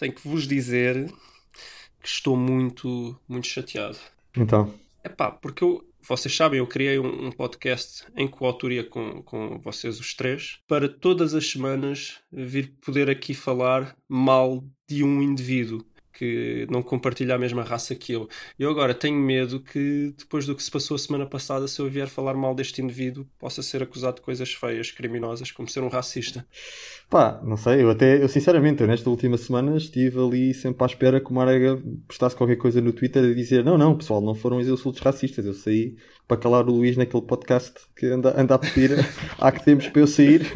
tenho que vos dizer que estou muito, muito chateado. Então. É pá, porque eu, vocês sabem, eu criei um, um, podcast em coautoria com, com vocês os três para todas as semanas vir poder aqui falar mal de um indivíduo que não compartilha a mesma raça que eu. Eu agora tenho medo que, depois do que se passou a semana passada, se eu vier falar mal deste indivíduo, possa ser acusado de coisas feias, criminosas, como ser um racista. Pá, não sei, eu até, eu sinceramente, eu nesta última semana estive ali sempre à espera que o Marega postasse qualquer coisa no Twitter a dizer: não, não, pessoal, não foram os insultos racistas, eu saí para calar o Luís naquele podcast que anda, anda a pedir há que temos para eu sair,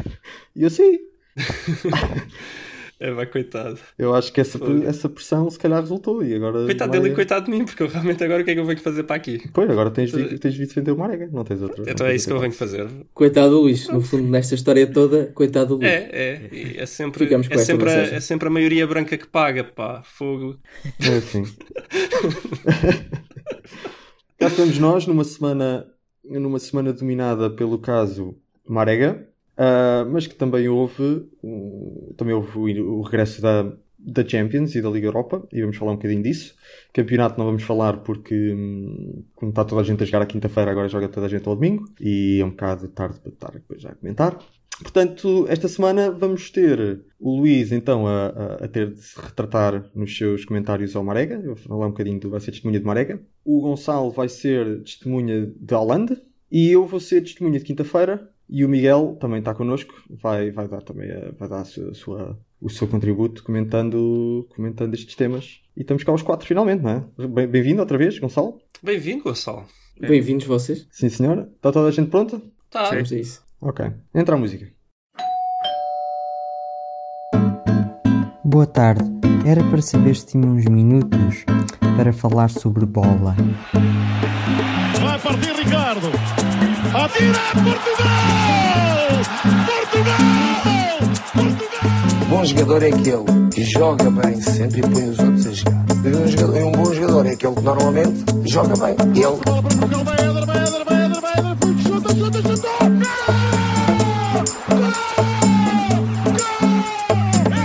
e eu saí. É, vai, coitado. Eu acho que essa, essa pressão se calhar resultou. E agora coitado dele e coitado de mim, porque eu realmente agora o que é que eu venho fazer para aqui? Pois, agora tens, de, tens de defender o Marega, não tens outra. Então é isso que eu venho fazer. Coitado do Luís, no fundo, nesta história toda, coitado do Luís. É, é, é sempre, é sempre, a, é sempre a maioria branca que paga, pá, fogo. É assim. Cá estamos nós numa semana, numa semana dominada pelo caso Marega. Uh, mas que também houve, um, também houve o, o, regresso da, da Champions e da Liga Europa, e vamos falar um bocadinho disso. Campeonato não vamos falar porque, hum, como está toda a gente a jogar à quinta-feira, agora joga toda a gente ao domingo, e é um bocado tarde para estar depois já a comentar. Portanto, esta semana vamos ter o Luís então a, a, a, ter de se retratar nos seus comentários ao Marega. Eu vou falar um bocadinho do vai ser testemunha de Marega. O Gonçalo vai ser testemunha de Holanda. E eu vou ser testemunha de quinta-feira e o Miguel também está connosco, vai, vai dar também a, vai dar a sua, a sua, o seu contributo comentando, comentando estes temas. E estamos cá os quatro finalmente, não é? Bem-vindo outra vez, Gonçalo. Bem-vindo, Gonçalo. Bem-vindos vocês. Sim, senhora. Está toda a gente pronta? Tá. Vamos a isso. Ok. Entra a música. Boa tarde. Era para saber se tinha uns minutos para falar sobre bola. Vai partir Ricardo. Atira Portugal! Portugal! Portugal! Bom jogador é aquele que joga bem sempre e põe os outros a jogar. E um, jogador, um bom jogador é aquele que normalmente joga bem. Ele.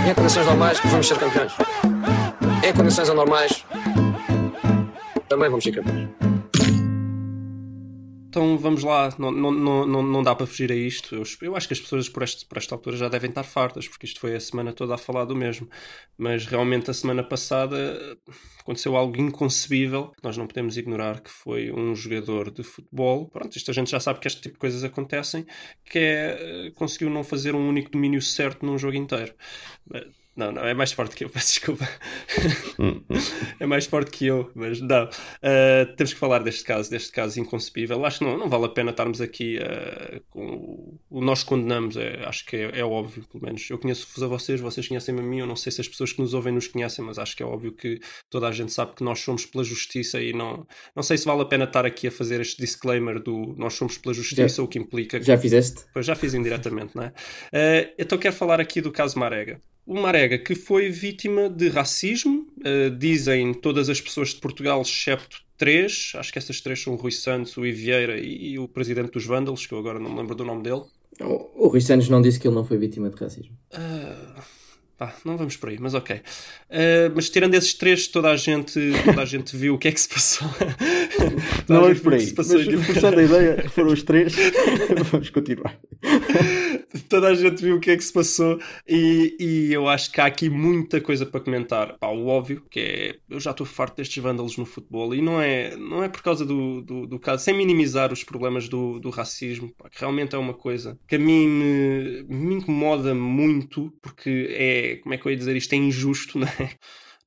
Em condições normais vamos ser campeões. Em condições anormais também vamos ser campeões. Então vamos lá, não, não, não, não dá para fugir a isto. Eu, eu acho que as pessoas por, este, por esta altura já devem estar fartas, porque isto foi a semana toda a falar do mesmo. Mas realmente a semana passada aconteceu algo inconcebível, nós não podemos ignorar, que foi um jogador de futebol. Pronto, isto a gente já sabe que este tipo de coisas acontecem, que é eh, conseguiu não fazer um único domínio certo num jogo inteiro não, não, é mais forte que eu, peço desculpa. é mais forte que eu, mas não. Uh, temos que falar deste caso, deste caso inconcebível. Acho que não, não vale a pena estarmos aqui uh, com o nós condenamos, é, acho que é, é, óbvio, pelo menos. Eu conheço-vos a vocês, vocês conhecem-me a mim, eu não sei se as pessoas que nos ouvem nos conhecem, mas acho que é óbvio que toda a gente sabe que nós somos pela justiça e não, não sei se vale a pena estar aqui a fazer este disclaimer do nós somos pela justiça, já, o que implica. Já fizeste? Pois já fiz indiretamente, não é? Uh, então quero falar aqui do caso Marega o Marega, que foi vítima de racismo, uh, dizem todas as pessoas de Portugal, excepto três, acho que essas três são o Rui Santos, o Ivieira e, e o presidente dos Vândalos, que eu agora não me lembro do nome dele. O, o Rui Santos não disse que ele não foi vítima de racismo. Uh, pá, não vamos por aí, mas ok. Uh, mas tirando esses três, toda a gente, toda a gente viu o que é que se passou. não vamos por aí. Mas, puxando a ideia, foram os três, vamos continuar. toda a gente viu o que é que se passou e, e eu acho que há aqui muita coisa para comentar. Pá, o óbvio, que é. Eu já estou farto destes vândalos no futebol e não é, não é por causa do, do, do caso, sem minimizar os problemas do, do racismo, pá, que realmente é uma coisa que a mim me, me incomoda muito porque é como é que eu ia dizer isto? É injusto, não é?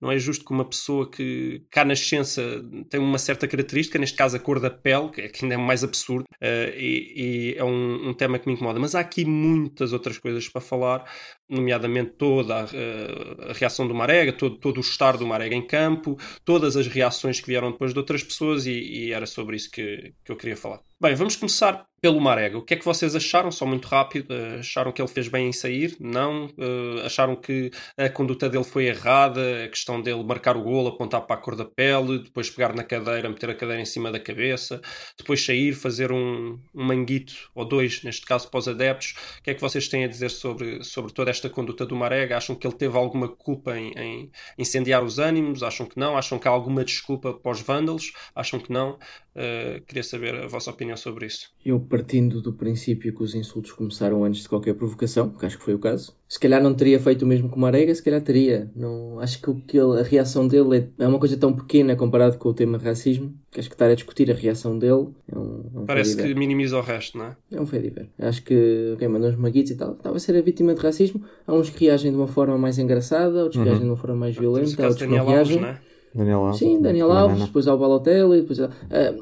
Não é justo que uma pessoa que cá nascença tem uma certa característica, neste caso a cor da pele, que é ainda é mais absurdo, uh, e, e, é um, um, tema que me incomoda. Mas há aqui muitas outras coisas para falar, nomeadamente toda a, uh, a reação do Marega, todo, todo o estar do Marega em campo, todas as reações que vieram depois de outras pessoas, e, e era sobre isso que, que eu queria falar. Bem, vamos começar pelo Marega. O que é que vocês acharam? Só muito rápido. Uh, acharam que ele fez bem em sair? Não? Uh, acharam que a conduta dele foi errada? A questão dele marcar o golo, apontar para a cor da pele, depois pegar na cadeira, meter a cadeira em cima da cabeça, depois sair, fazer um, um manguito ou dois, neste caso para os adeptos. O que é que vocês têm a dizer sobre, sobre toda esta conduta do Marega? Acham que ele teve alguma culpa em, em incendiar os ânimos? Acham que não? Acham que há alguma desculpa para os vândalos? Acham que não? Uh, queria saber a vossa opinião sobre isso. Eu partindo do princípio que os insultos começaram antes de qualquer provocação, que acho que foi o caso, se calhar não teria feito o mesmo com o Marega, se calhar teria. Não, acho que, o que ele, a reação dele é, é, uma coisa tão pequena comparado com o tema racismo, que acho que estar a discutir a reação dele é um, é um Parece que minimiza o resto, não é? É um fediver. Acho que, ok, mandou uns maguitos e tal, estava a ser a vítima de racismo. Há uns que reagem de uma forma mais engraçada, outros que uhum. reagem de uma forma mais violenta, outros que não reagem. Alves, não é? Daniel Alves. Sim, Daniel Alves, depois ao Balotelli, depois. Uh,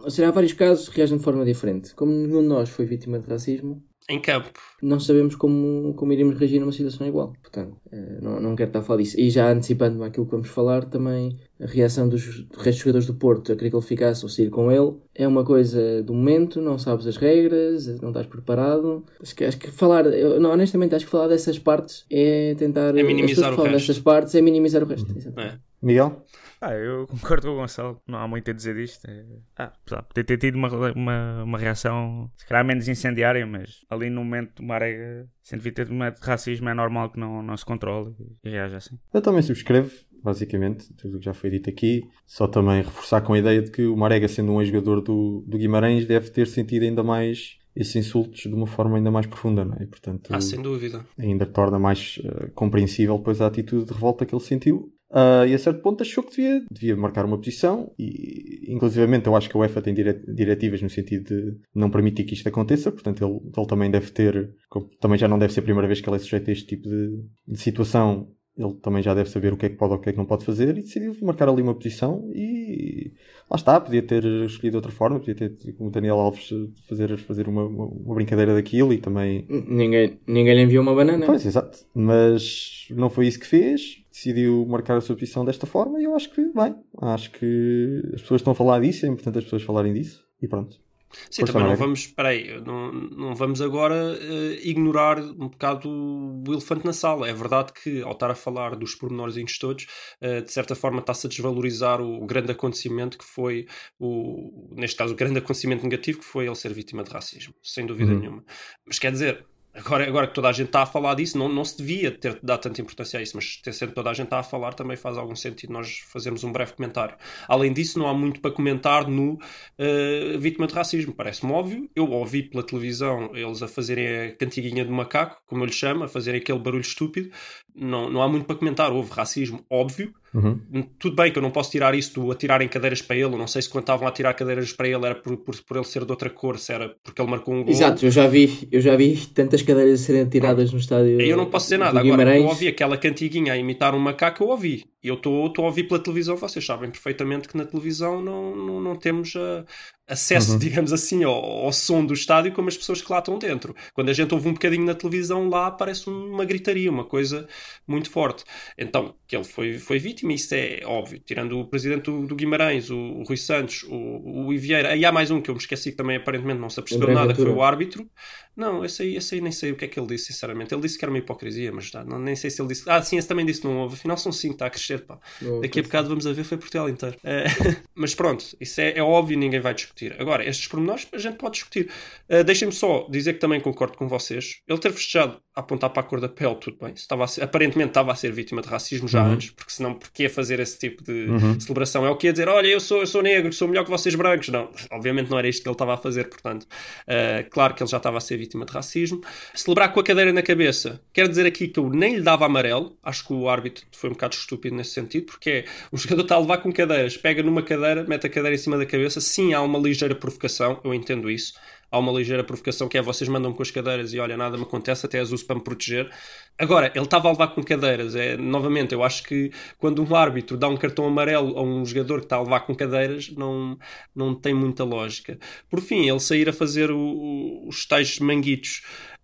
ou seja, há vários casos que reagem de forma diferente. Como nenhum de nós foi vítima de racismo, em campo. Não sabemos como, como iríamos reagir numa situação igual. Portanto, uh, não, não quero estar a falar disso. E já antecipando aquilo que vamos falar, também a reação dos restos jogadores do Porto a querer que ele ficasse ou sair com ele é uma coisa do momento, não sabes as regras, não estás preparado. Acho que, acho que falar, eu, não, honestamente, acho que falar dessas partes é tentar. É minimizar o resto. dessas partes é minimizar o resto. Uhum. É. Miguel? Ah, eu concordo com o Gonçalo, não há muito a dizer disto. É... Ah, poder ter tido uma, uma, uma reação, se calhar menos incendiária, mas ali no momento uma arega, sem devia ter de racismo, é normal que não, não se controle e reaja assim. Eu também subscrevo, basicamente, tudo o que já foi dito aqui. Só também reforçar com a ideia de que o Marega, sendo um ex-jogador do, do Guimarães, deve ter sentido ainda mais esses insultos de uma forma ainda mais profunda, não é? E, portanto, ah, sem dúvida. Ainda torna mais uh, compreensível depois a atitude de revolta que ele sentiu. Uh, e a certo ponto achou que devia, devia marcar uma posição e inclusivamente eu acho que a UEFA tem diretivas no sentido de não permitir que isto aconteça, portanto ele, ele também deve ter, também já não deve ser a primeira vez que ele é sujeito a este tipo de, de situação ele também já deve saber o que é que pode ou o que é que não pode fazer e decidiu marcar ali uma posição e lá está, podia ter escolhido de outra forma, podia ter, como Daniel Alves, fazer, fazer uma, uma, uma, brincadeira daquilo e também... Ninguém, ninguém lhe enviou uma banana. Pois, exato. Mas não foi isso que fez, decidiu marcar a sua posição desta forma e eu acho que, bem, acho que as pessoas estão a falar disso, é importante as pessoas falarem disso e pronto. Sim, também não vamos, peraí, não, não vamos agora uh, ignorar um bocado o elefante na sala. É verdade que ao estar a falar dos pormenorzinhos todos, uh, de certa forma está-se a desvalorizar o, o, grande acontecimento que foi, o, neste caso, o grande acontecimento negativo que foi ele ser vítima de racismo, sem dúvida uhum. nenhuma. Mas quer dizer, Agora, agora que toda a gente está a falar disso, não, não se devia ter dado tanta importância a isso, mas ter sendo toda a gente está a falar também faz algum sentido nós fazermos um breve comentário. Além disso, não há muito para comentar no uh, vítima de racismo. Parece-me óbvio. Eu ouvi pela televisão eles a fazerem a cantiguinha do macaco, como eu lhe chamo, a fazerem aquele barulho estúpido. Não, não há muito para comentar. Houve racismo, óbvio. Uhum. Tudo bem que eu não posso tirar isso do atirarem cadeiras para ele. Eu não sei se quando estavam a tirar cadeiras para ele era por, por, por, ele ser de outra cor, se era porque ele marcou um gol. Exato, eu já vi, eu já vi tantas cadeiras serem tiradas no estádio. Eu não posso dizer nada. Agora, eu ouvi aquela cantiguinha a imitar um macaco, eu ouvi. Eu estou a ouvir pela televisão, vocês sabem perfeitamente que na televisão não, não, não temos a, acesso, uhum. digamos assim, ao, ao, som do estádio como as pessoas que lá estão dentro. Quando a gente ouve um bocadinho na televisão, lá parece uma gritaria, uma coisa muito forte. Então, que ele foi, foi vítima, isso é óbvio. Tirando o presidente do, do Guimarães, o, o, Rui Santos, o, o Ivieira, aí há mais um que eu me esqueci que também aparentemente não se apercebeu nada, que foi o árbitro. Não, esse aí, esse aí nem sei o que é que ele disse, sinceramente. Ele disse que era uma hipocrisia, mas não, nem sei se ele disse. Ah, sim, esse também disse não houve. Afinal, são cinco, está a crescer, pá. Daqui a bocado vamos a ver, foi Portugal inteiro. Uh, mas pronto, isso é, é óbvio, ninguém vai discutir. Agora, estes pormenores a gente pode discutir. Uh, Deixem-me só dizer que também concordo com vocês. Ele ter festejado a apontar para a cor da pele, tudo bem. Estava ser, aparentemente estava a ser vítima de racismo já uhum. antes, porque senão, porque ia fazer esse tipo de uhum. celebração? É o que ia dizer, olha, eu sou, eu sou negro, sou melhor que vocês brancos. Não, obviamente não era isto que ele estava a fazer, portanto, uh, claro que ele já estava a ser vítima de racismo. Celebrar com a cadeira na cabeça. Quero dizer aqui que eu nem lhe dava amarelo. Acho que o árbitro foi um bocado estúpido nesse sentido, porque é, o jogador está a levar com cadeiras, pega numa cadeira, mete a cadeira em cima da cabeça. Sim, há uma ligeira provocação, eu entendo isso. Há uma ligeira provocação que é vocês mandam com as cadeiras e olha, nada me acontece, até as uso para me proteger. Agora, ele estava a levar com cadeiras. É, novamente, eu acho que quando um árbitro dá um cartão amarelo a um jogador que está a levar com cadeiras, não, não tem muita lógica. Por fim, ele sair a fazer o, o, os tais manguitos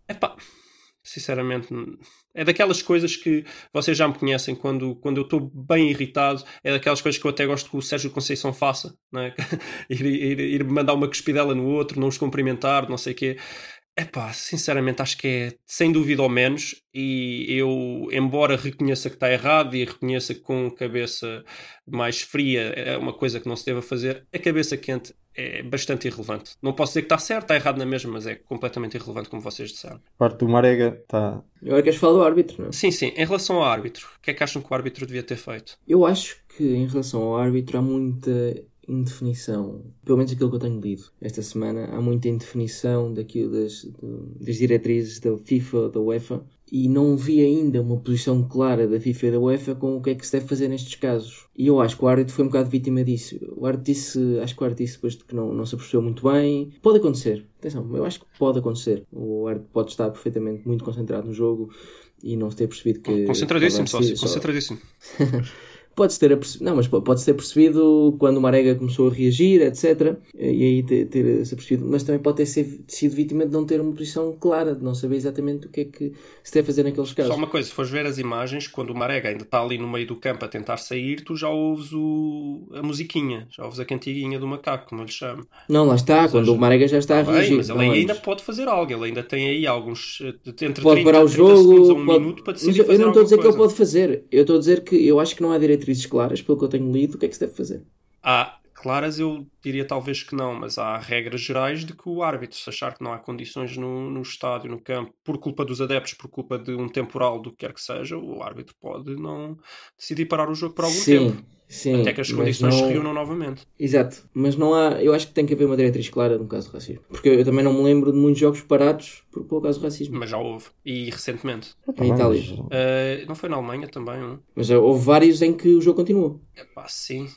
Epá, sinceramente, É daquelas coisas que vocês já me conhecem quando, quando eu estou bem irritado. É daquelas coisas que eu até gosto que o Sérgio Conceição faça. Não é? ir, ir, ir mandar uma cuspidela no outro, não os cumprimentar, não sei o quê. Epá, sinceramente acho que é sem dúvida ao menos e eu, embora reconheça que está errado e reconheça que com cabeça mais fria é uma coisa que não se deve fazer, a cabeça quente é bastante irrelevante. Não posso dizer que está certo, está errado na mesma, mas é completamente irrelevante como vocês disseram. Parte do Marega está... Agora queres falar do árbitro, não é? Sim, sim. Em relação ao árbitro, o que é que acham que o árbitro devia ter feito? Eu acho que em relação ao árbitro há muita indefinição, pelo menos aquilo que eu tenho lido esta semana, há muita indefinição daquilo das, das diretrizes da FIFA, da UEFA, e não vi ainda uma posição clara da FIFA e da UEFA com o que é que se deve fazer nestes casos. E eu acho que o árbitro foi um bocado vítima disso. O árbitro disse, acho que o árbitro disse depois de que não, não se apercebeu muito bem. Pode acontecer, atenção, eu acho que pode acontecer. O árbitro pode estar perfeitamente muito concentrado no jogo e não se ter percebido que. Concentradíssimo, sócio, concentradíssimo. pode-se ter apercebido, não, mas pode-se ter percebido quando o Marega começou a reagir, etc. E aí ter, ter se apercebido, mas também pode ter sido vítima de não ter uma posição clara, de não saber exatamente o que é que se deve fazer naqueles casos. Só uma coisa, se fores ver as imagens, quando o Marega ainda está ali no meio do campo a tentar sair, tu já ouves o, a musiquinha, já ouves a cantiguinha do macaco, como ele chama. Não, lá está, Ou quando seja, o Marega já está a reagir. Bem, mas ele ainda pode fazer algo, ele ainda tem aí alguns entre pode 30, parar o jogo, a um pode... minuto para decidir mas eu não estou a dizer coisa. que ele pode fazer, eu estou a dizer que eu acho que não há diretrizes claras, pelo que eu tenho lido, o que é que se deve fazer. Há claras, eu diria talvez que não, mas há regras gerais de que o árbitro, se achar que não há condições no, no estádio, no campo, por culpa dos adeptos, por culpa de um temporal, do que quer que seja, o árbitro pode não decidir parar o jogo por algum Sim. tempo. Sim, Até que as condições não- se reúnam novamente. Exato, mas não há. Eu acho que tem que haver uma diretriz clara no caso do racismo. Porque eu também não me lembro de muitos jogos parados por, pelo caso do racismo. Mas já houve. E recentemente. Em Itália. Eh, não foi na Alemanha também? Um? Mas houve vários em que o jogo continuou. Epá, sim.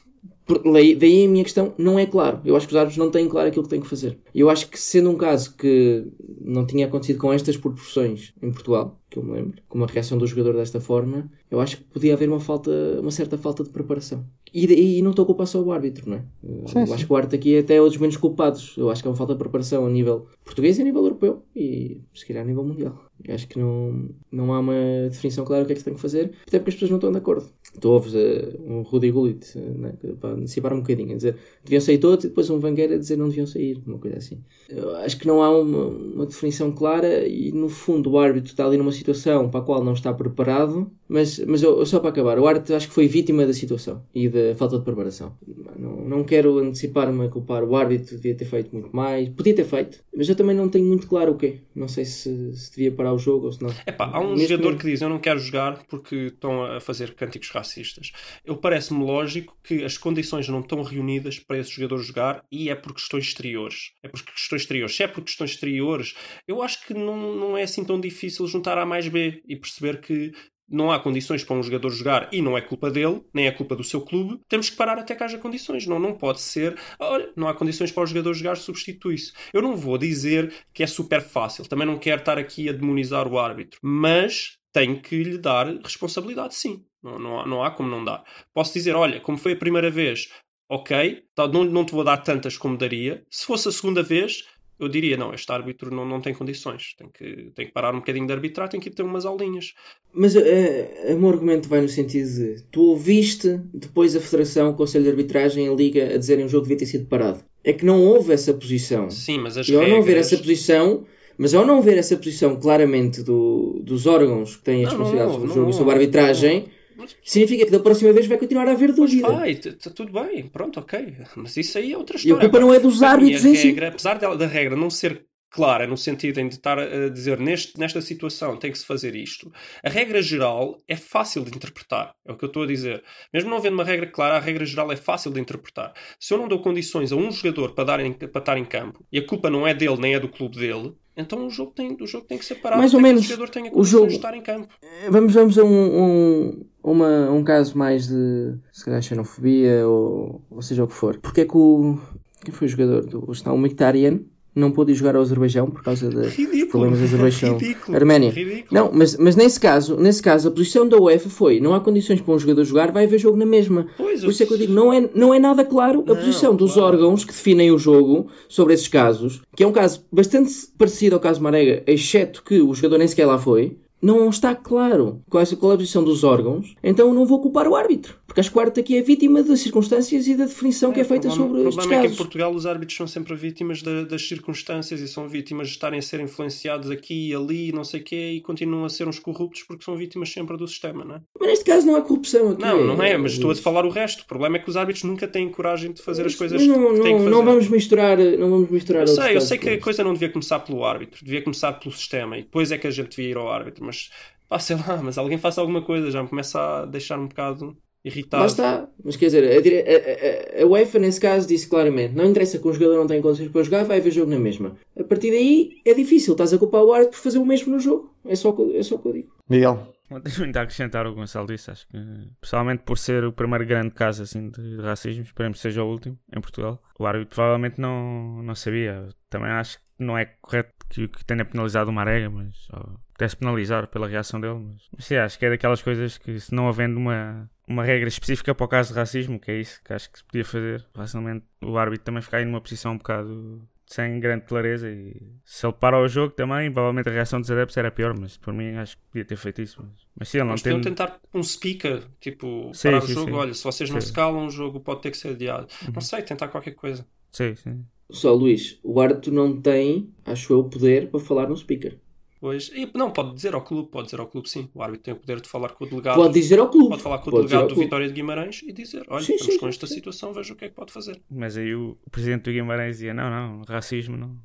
Por- daí, a minha questão não é claro. Eu acho que os árbitros não têm claro aquilo que têm que fazer. Eu acho que sendo um caso que não tinha acontecido com estas proporções em Portugal, que eu me lembro, com uma reação do jogador desta forma, eu acho que podia haver uma falta, uma certa falta de preparação. E, daí- e não estou a culpar só o árbitro, não é? Sim. acho que o árbitro aqui é até um dos menos culpados. Eu acho que é uma falta de preparação a nível português e a nível europeu e se calhar a nível mundial. Acho que não, não há uma definição clara do que é que se tem que fazer, até porque as pessoas não estão de acordo. Tu ouves eh, um Rudy Gullit eh, né, para antecipar um bocadinho, a dizer deviam sair todos e depois um Wenger a dizer não deviam sair, uma coisa assim. Eu acho que não há uma, uma definição clara e no fundo o árbitro está ali numa situação para a qual não está preparado, mas, mas eu, só para acabar, o árbitro acho que foi vítima da situação e da falta de preparação. Não, não quero antecipar-me a culpar o árbitro, devia ter feito muito mais, podia ter feito, mas eu também não tenho muito claro o quê. Não sei se, se devia parar o jogo ou se não. Epá, há um Neste jogador momento- que diz eu não quero jogar porque estão a fazer cânticos racistas. Eu parece-me lógico que as condições não estão reunidas para esse jogador jogar e é por questões exteriores. É por questões exteriores. Se é por questões exteriores, eu acho que não, não é assim tão difícil juntar A mais B e perceber que não há condições para um jogador jogar e não é culpa dele, nem é culpa do seu clube, temos que parar até que haja condições. Não, não pode ser, olha, não há condições para o jogador jogar, substitui-se. Eu não vou dizer que é super fácil, também não quero estar aqui a demonizar o árbitro, mas tenho que lhe dar responsabilidade, sim. Não, não, há, não há como não dar. Posso dizer, olha, como foi a primeira vez, ok, tá, não, não te vou dar tantas como daria. Se fosse a segunda vez, eu diria, não, este árbitro não, não tem condições, tem que, tem que parar um bocadinho de arbitrar, tem que ir ter umas aulinhas. Mas eh, o meu argumento vai no sentido de tu ouviste depois a Federação, o Conselho de Arbitragem, a Liga a dizerem o jogo devia ter sido parado. É que não houve essa posição. Sim, mas as E ao regras... não ver essa posição, mas ao não ver essa posição claramente do, dos órgãos que têm as responsabilidades do não jogo e sobre a arbitragem, não. Significa que da próxima vez vai continuar a haver dúvida. vai, está tudo bem, pronto, ok. Mas isso aí é outra E a história. culpa não é dos árbitros a em si. Apesar da regra não ser clara, no sentido em de estar a dizer neste, nesta situação tem que se fazer isto, a regra geral é fácil de interpretar. É o que eu estou a dizer. Mesmo não havendo uma regra clara, a regra geral é fácil de interpretar. Se eu não dou condições a um jogador para, dar em- para estar em campo e a culpa não é dele nem é do clube dele, então o jogo tem, o jogo tem que ser parado Mais ou menos. o jogador tenha O condições jogo- de estar em campo. Vamos, vamos a um, um, uma- um caso mais de se calhar xenofobia ou, ou seja o que for. Porque é que o. Quem foi o jogador do Arsenal? O Mkhitaryan não pôde jogar ao Azerbaijão por causa de problemas do Azerbaijão. Ridículo. Arménia. Ridículo. Não, mas, mas nesse caso, nesse caso, a posição da UEFA foi: não há condições para um jogador jogar, vai haver jogo na mesma. Pois, Por isso é que eu digo, não é, não é nada claro a Não, posição dos claro. órgãos que definem o jogo sobre esses casos, que é um caso bastante parecido ao caso Marega, exceto que o jogador nem sequer lá foi. Não está claro qual é, é a posição dos órgãos, então eu não vou culpar o árbitro. Porque acho que o árbitro aqui é vítima das circunstâncias e da definição que é feita o problema, sobre o estes problema é que em casos. Portugal os árbitros são sempre vítimas da- das circunstâncias e são vítimas de estarem a ser influenciados aqui e ali e não sei o quê e continuam a ser uns corruptos porque são vítimas sempre do sistema, não é? Mas neste caso não há corrupção aqui. Não, não é, mas estou a falar o resto. O problema é que os árbitros nunca têm coragem de fazer as coisas Mas não, que têm que não, fazer. não vamos misturar, não vamos misturar Eu sei, eu casos sei que a coisa não devia começar pelo árbitro, devia começar pelo sistema e depois é que a gente devia ir ao árbitro, mas pá, sei lá, mas alguém faça alguma coisa, já me começa a deixar um bocado irritado. Lá está. Mas quer dizer, a, dire- a- a- a UEFA nesse caso disse claramente: não interessa que um jogador não tenha condições para jogar, vai haver jogo na mesma. A partir daí é difícil, estás a culpar o árbitro por fazer o mesmo no jogo. É só, o que eu- é só o que eu digo. Miguel, Não tenho muito a acrescentar o que o Gonçalo disse. Acho que, pessoalmente, por ser o primeiro grande caso assim, de, de racismo, esperemos que seja o último em Portugal. O árbitro provavelmente não, não sabia. Também acho que não é correto que, que tenha penalizado o Marega, mas ou pudesse penalizar pela reação dele. Mas, mas sim, acho que é daquelas coisas que, se não havendo uma, uma regra específica para o caso de racismo, que é isso que acho que se podia fazer, facilmente o árbitro também ficar aí numa posição um bocado sem grande clareza e se ele para o jogo também, provavelmente a reação dos adeptos era pior, mas por mim acho que podia ter feito isso. Mas, mas sim, ele não Mas tem. tentar um speaker, tipo, Sim, parar sim, o jogo, sim. olha, se vocês não Sim. se calam, o jogo pode ter que ser adiado. Uhum. Não sei, tentar qualquer coisa. Sim, sim. Só Luís, o árbitro não tem, acho eu, poder para falar no speaker. Pois, e, não, pode dizer ao clube, pode dizer ao clube sim. O árbitro tem o poder de falar com o delegado. Pode dizer ao clube. Pode falar com o Pode delegado do clube. Vitória de Guimarães e dizer: Olha, Sim, estamos sim, com esta sim. situação, veja o que é que pode fazer. Mas aí o presidente do Guimarães dizia: Não, não, racismo não.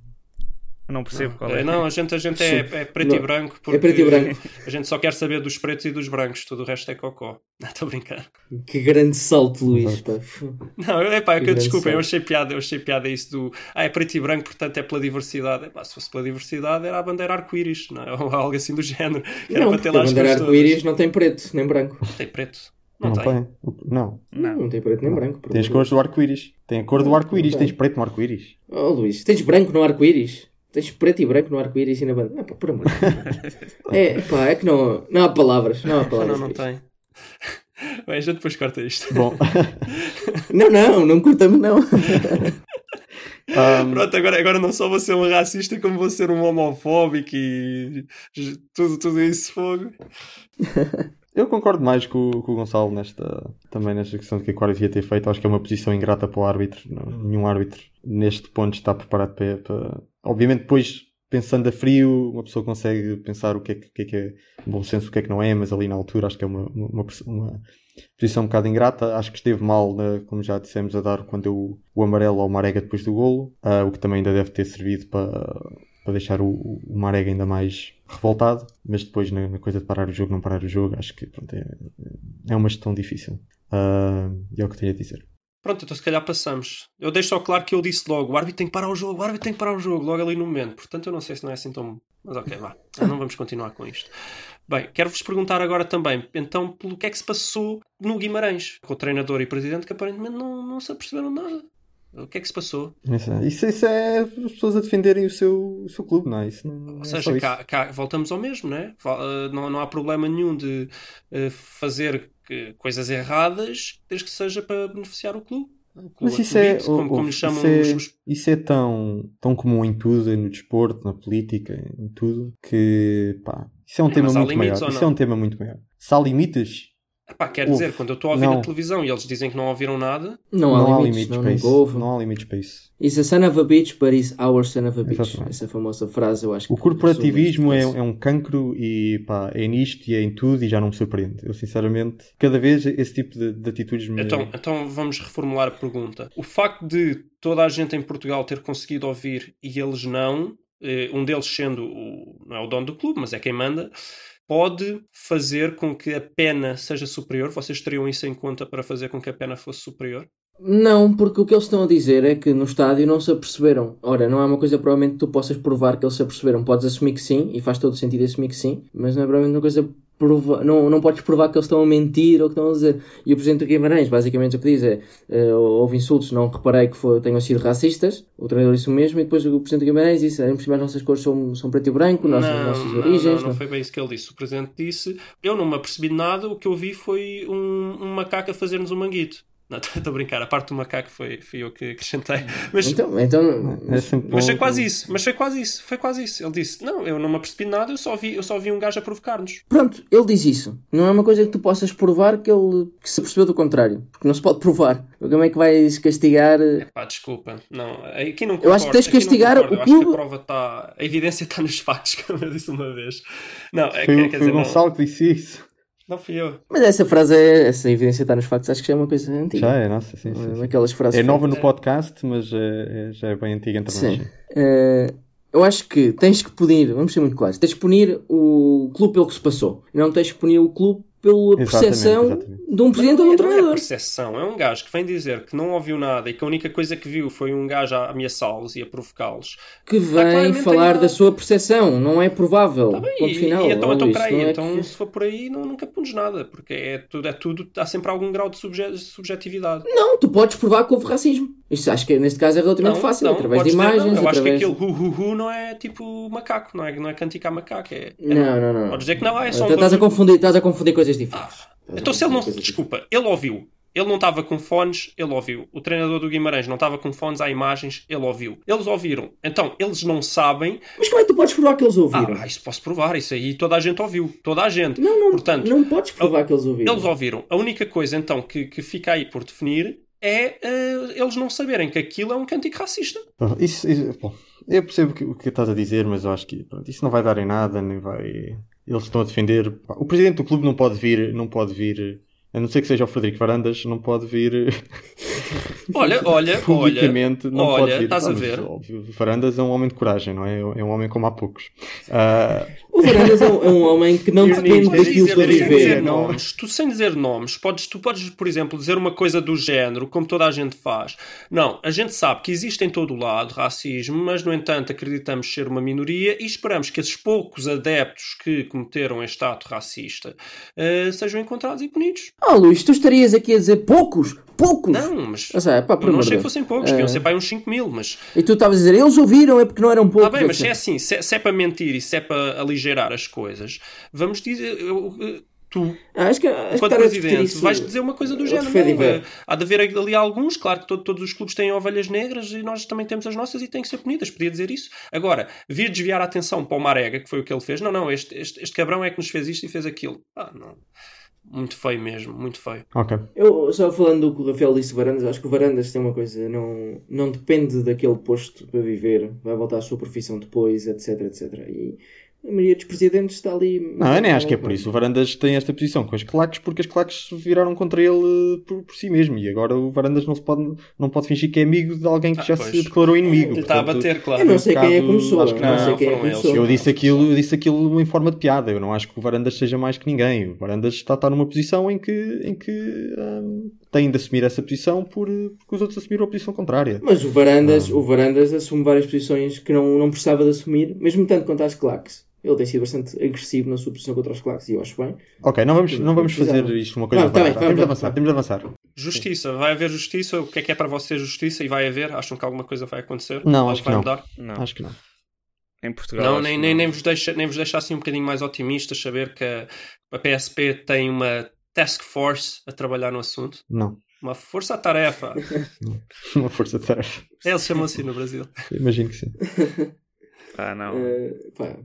Eu não percebo qual é. É, não, a gente, a gente é, é preto e Não. branco. É preto e branco. A gente só quer saber dos pretos e dos brancos, tudo o resto é cocó. Não, estou a brincar. Que grande salto, Luís. Pá. Não, é pá, é que, desculpem, eu achei piada, eu achei piada isso do. Ah, é preto e branco, portanto é pela diversidade. Epá, se fosse pela diversidade era a bandeira arco-íris, não é? Ou algo assim do género. Era Não, para porque ter lá a bandeira arco-íris não tem preto nem branco. todas. Tem preto. Não, não, tem. tem. Não. Não, não tem preto nem branco. Tem as cores do arco-íris. Tem a cor do arco-íris. Não tem. Tens preto no arco-íris. Oh, Luís, tens branco no arco-íris? Tens preto e branco no arco-íris e na bandeira? Não, pá, por amor de Deus. É, pá, é que não, não há palavras. Não há palavras. não, não tem. Bem, a gente depois corta isto. Bom, Não, não, não cortamos, não. ahm, Pronto, agora, agora não só vou ser um racista, como vou ser um homofóbico e tudo, tudo isso fogo. eu concordo mais com, o- com o Gonçalo nesta, também nesta questão de que a Aquário devia ter feito. Acho que é uma posição ingrata para o árbitro. Não- nenhum árbitro neste ponto está preparado para, para- Obviamente, depois, pensando a frio, uma pessoa consegue pensar o que é que, que, é, que é bom senso, o que é que não é, mas ali na altura acho que é uma, uma, uma, posição um bocado ingrata. Acho que esteve mal, na- como já dissemos, a dar quando deu o amarelo ao Marega depois do golo, ah, o que também ainda deve ter servido para, para deixar o, o Marega ainda mais revoltado. Mas depois, na, na coisa de parar o jogo, não parar o jogo, acho que pronto, é, é uma gestão difícil. E é o que tenho a dizer. Pronto, então se calhar passamos. Eu deixo só claro que eu disse logo: o árbitro tem que parar o jogo, o árbitro tem que parar o jogo, logo ali no momento. Portanto, eu não sei se não é assim tão. Mas ok, vá. Não vamos continuar com isto. Bem, quero-vos perguntar agora também, então, pelo que é que se passou no Guimarães, com o treinador e presidente que aparentemente não, não se aperceberam nada. O que é que se passou? Isso, é- isso, isso é as pessoas a defenderem o seu, o seu clube, não é? Isso não, Ou é seja, só isso. cá, cá voltamos ao mesmo, não é? Eh, Não, não há problema nenhum de eh, fazer coisas erradas desde que seja para beneficiar o clube. O clube Mas isso é, como, como lhe isso chamam é, os, isso é tão, tão comum em tudo, no desporto, na política, em tudo, que pá, isso é um É, tema muito maior. ou Isso é um tema muito maior. Se há limites, Epá, quer Uf, dizer, quando eu estou a ouvir não. na televisão e eles dizem que não ouviram nada, Não há não há limites, limites não, para nunca isso. houve. Não há limites para isso. It's a son of a bitch, but it's our son of a bitch. Exatamente. Essa famosa frase, eu acho que O corporativismo é, é um cancro e pá, é nisto e é em tudo e já não me surpreende. Eu sinceramente, cada vez esse tipo de, de atitudes me. então, então vamos reformular a pergunta. O facto de toda a gente em Portugal ter conseguido ouvir e eles não, eh, um deles sendo o, não é o dono do clube, mas é quem manda, pode fazer com que a pena seja superior? Vocês teriam isso em conta para fazer com que a pena fosse superior? Não, porque o que eles estão a dizer é que no estádio não se aperceberam. Ora, não é uma coisa provavelmente que tu possas provar que eles se aperceberam. Podes assumir que sim, e faz todo sentido assumir que sim, mas não é provavelmente uma coisa prova não, não podes provar que eles estão a mentir ou que estão a dizer. E o Presidente do Guimarães, basicamente o que diz é: eh, houve insultos, não reparei que foi, tenham sido racistas. O treinador disse o mesmo, e depois o Presidente do Guimarães disse: "Em por cima as nossas cores são, são preto e branco, nossas, nossas não, origens. não, não foi bem isso que ele disse. O Presidente disse: Eu não me apercebi de nada, o que eu vi foi um, um macaco a fazer-nos um manguito. Não, estou a brincar, a parte do macaco foi, fui eu que acrescentei. Mas, Então, então É mas bom- foi quase isso, mas foi quase isso, foi quase isso. Ele disse: Não, eu não me apercebi de nada, eu só vi, eu só vi um gajo a provocar-nos. pronto, ele diz isso. Não é uma coisa que tu possas provar que ele que se percebeu do contrário. Porque não se pode provar. Como é que vais castigar. eh, Pá, desculpa. Não, aqui não Eu acho que tens de concordo, não castigar concordo. o Eu acho que a clube. prova está. A evidência está nos factos, como eu disse uma vez. Não, é, Foi, quer foi dizer, o Gonçalo que disse isso. Não, fui eu. Mas essa frase, é, essa evidência está nos factos, acho que já é uma coisa antiga. Já é, nossa, sim, sim, É sim. Aquelas frases É nova que- no podcast, mas é, é- já é bem antiga entre Sim. nós. Eh, eu acho que tens que punir, vamos ser muito claros, tens que punir o clube pelo que se passou. Não tens que punir o clube pela percepção de um presidente ou de um não é treinador. percepção, é um gajo que vem dizer que não ouviu nada e que a única coisa que viu foi um gajo a ameaçá-los e a provocá-los. Que vem falar da sua percepção, não é provável. Tá bem, Ponto e, final. e então, então, peraí, não é então que- se for por aí não, nunca punes nada, porque é tudo, é tudo, há sempre algum grau de subje- subjetividade. Não, tu podes provar que houve racismo. Isto acho que neste caso é relativamente fácil, através de dizer, imagens, não, eu acho que através... aquele hu hu hu não é tipo macaco, não é, não é canticar macaco. É, é- Não, não, não. Podes dizer que não, é só estás, a confundir, estás a confundir coisas diferentes. Estás a Então se ele não. Desculpa, ele ouviu. Ele não estava com fones, ele ouviu. O treinador do Guimarães não estava com fones, há imagens, ele ouviu. Eles ouviram. Então, eles não sabem. diferentes. Mas como é que tu podes provar que eles ouviram? Ah, isso posso provar, isso aí toda a gente ouviu. Toda a gente. não, não, Portanto, não podes provar que eles ouviram. Eles ouviram. A única coisa então que, que fica aí por definir é eh, eles não saberem que aquilo é um cântico racista. Isso, isso- bom, eu percebo o que, estás a dizer, mas eu acho que pronto, isso não vai dar em nada, nem vai. Eles estão a defender. O presidente do clube não pode vir, não pode vir, a não ser que seja o Frederico Varandas, não pode vir Olha, olha, olha. publicamente. não olha, pode vir. estás a Ah, mas, ver? óbvio, Varandas é um homem de coragem, não é? É um homem como há poucos. Ah, O Varandas é um, é um homem que não depende daquilo para tu sem dizer viver. não- nomes, tu sem dizer nomes, podes, tu podes, por exemplo, dizer uma coisa do género, como toda a gente faz. Não, a gente sabe que existe em todo o lado racismo, mas no entanto acreditamos ser uma minoria e esperamos que esses poucos adeptos que cometeram este ato racista eh, sejam encontrados e punidos. Ah, Luís, tu estarias aqui a dizer poucos? Poucos? Não, mas Ou seja, pá, eu não achei que fossem poucos, Eh, deviam ser para uns 5 mil, mas E tu estavas a dizer, eles ouviram, é porque não eram poucos. Está bem, mas se é assim, se é, se é para mentir e se é para aligeirar as coisas, vamos dizer, eu- eu- tu, Ah, acho que, acho que enquanto presidente, isso- vais dizer uma coisa do género. Não, é, há de haver ali alguns, claro que todo- todos os clubes têm ovelhas negras e nós também temos as nossas e têm que ser punidas. Podia dizer isso. Agora, vir desviar a atenção para o Marega, que foi o que ele fez, não, não, este, este, este cabrão é que nos fez isto e fez aquilo. Ah, não. Muito feio mesmo, muito feio. ok. Eu, só falando do que o Rafael disse Varandas, acho que o Varandas tem uma coisa, não, não depende daquele posto para viver, vai voltar à sua profissão depois, etc, etc. E a maioria dos presidentes está ali... Não, eu nem acho que é por isso. O Varandas tem esta posição com as claques porque as claques viraram contra ele eh, por, por si mesmo. E agora o Varandas não, se pode, não pode fingir que é amigo de alguém que Ah, já pois. se declarou inimigo. Ele está a bater, claro. Eu não sei quem é que começou, acho que não, não, sei quem é que começou. Eu disse aquilo, eu disse aquilo em forma de piada. Eu não acho que o Varandas seja mais que ninguém. O Varandas está, está numa posição em que, em que hum, tem de assumir essa posição por, porque os outros assumiram a posição contrária. Mas o Varandas, Ah. o Varandas assume várias posições que não, não precisava de assumir, mesmo tanto quanto às claques. Ele tem sido bastante agressivo na sua posição contra os claques e eu acho bem. Ok, não vamos, não vamos fazer isto uma coisa Não, tá bem, vamos, Temos de avançar, temos de avançar. Justiça, vai haver justiça? O que é que é para vocês justiça? E vai haver? Acham que alguma coisa vai acontecer? Não, acho que vai não. mudar? Não. Acho que não. Em Portugal. Não, nem, nem, não. nem, vos deixa, nem vos deixa assim um bocadinho mais otimistas saber que a, a PSP tem uma task force a trabalhar no assunto. Não. Uma força-tarefa. Uma força de tarefa. É, Eles chamam assim no Brasil. Imagino que sim. Ah, não. Eh, pá,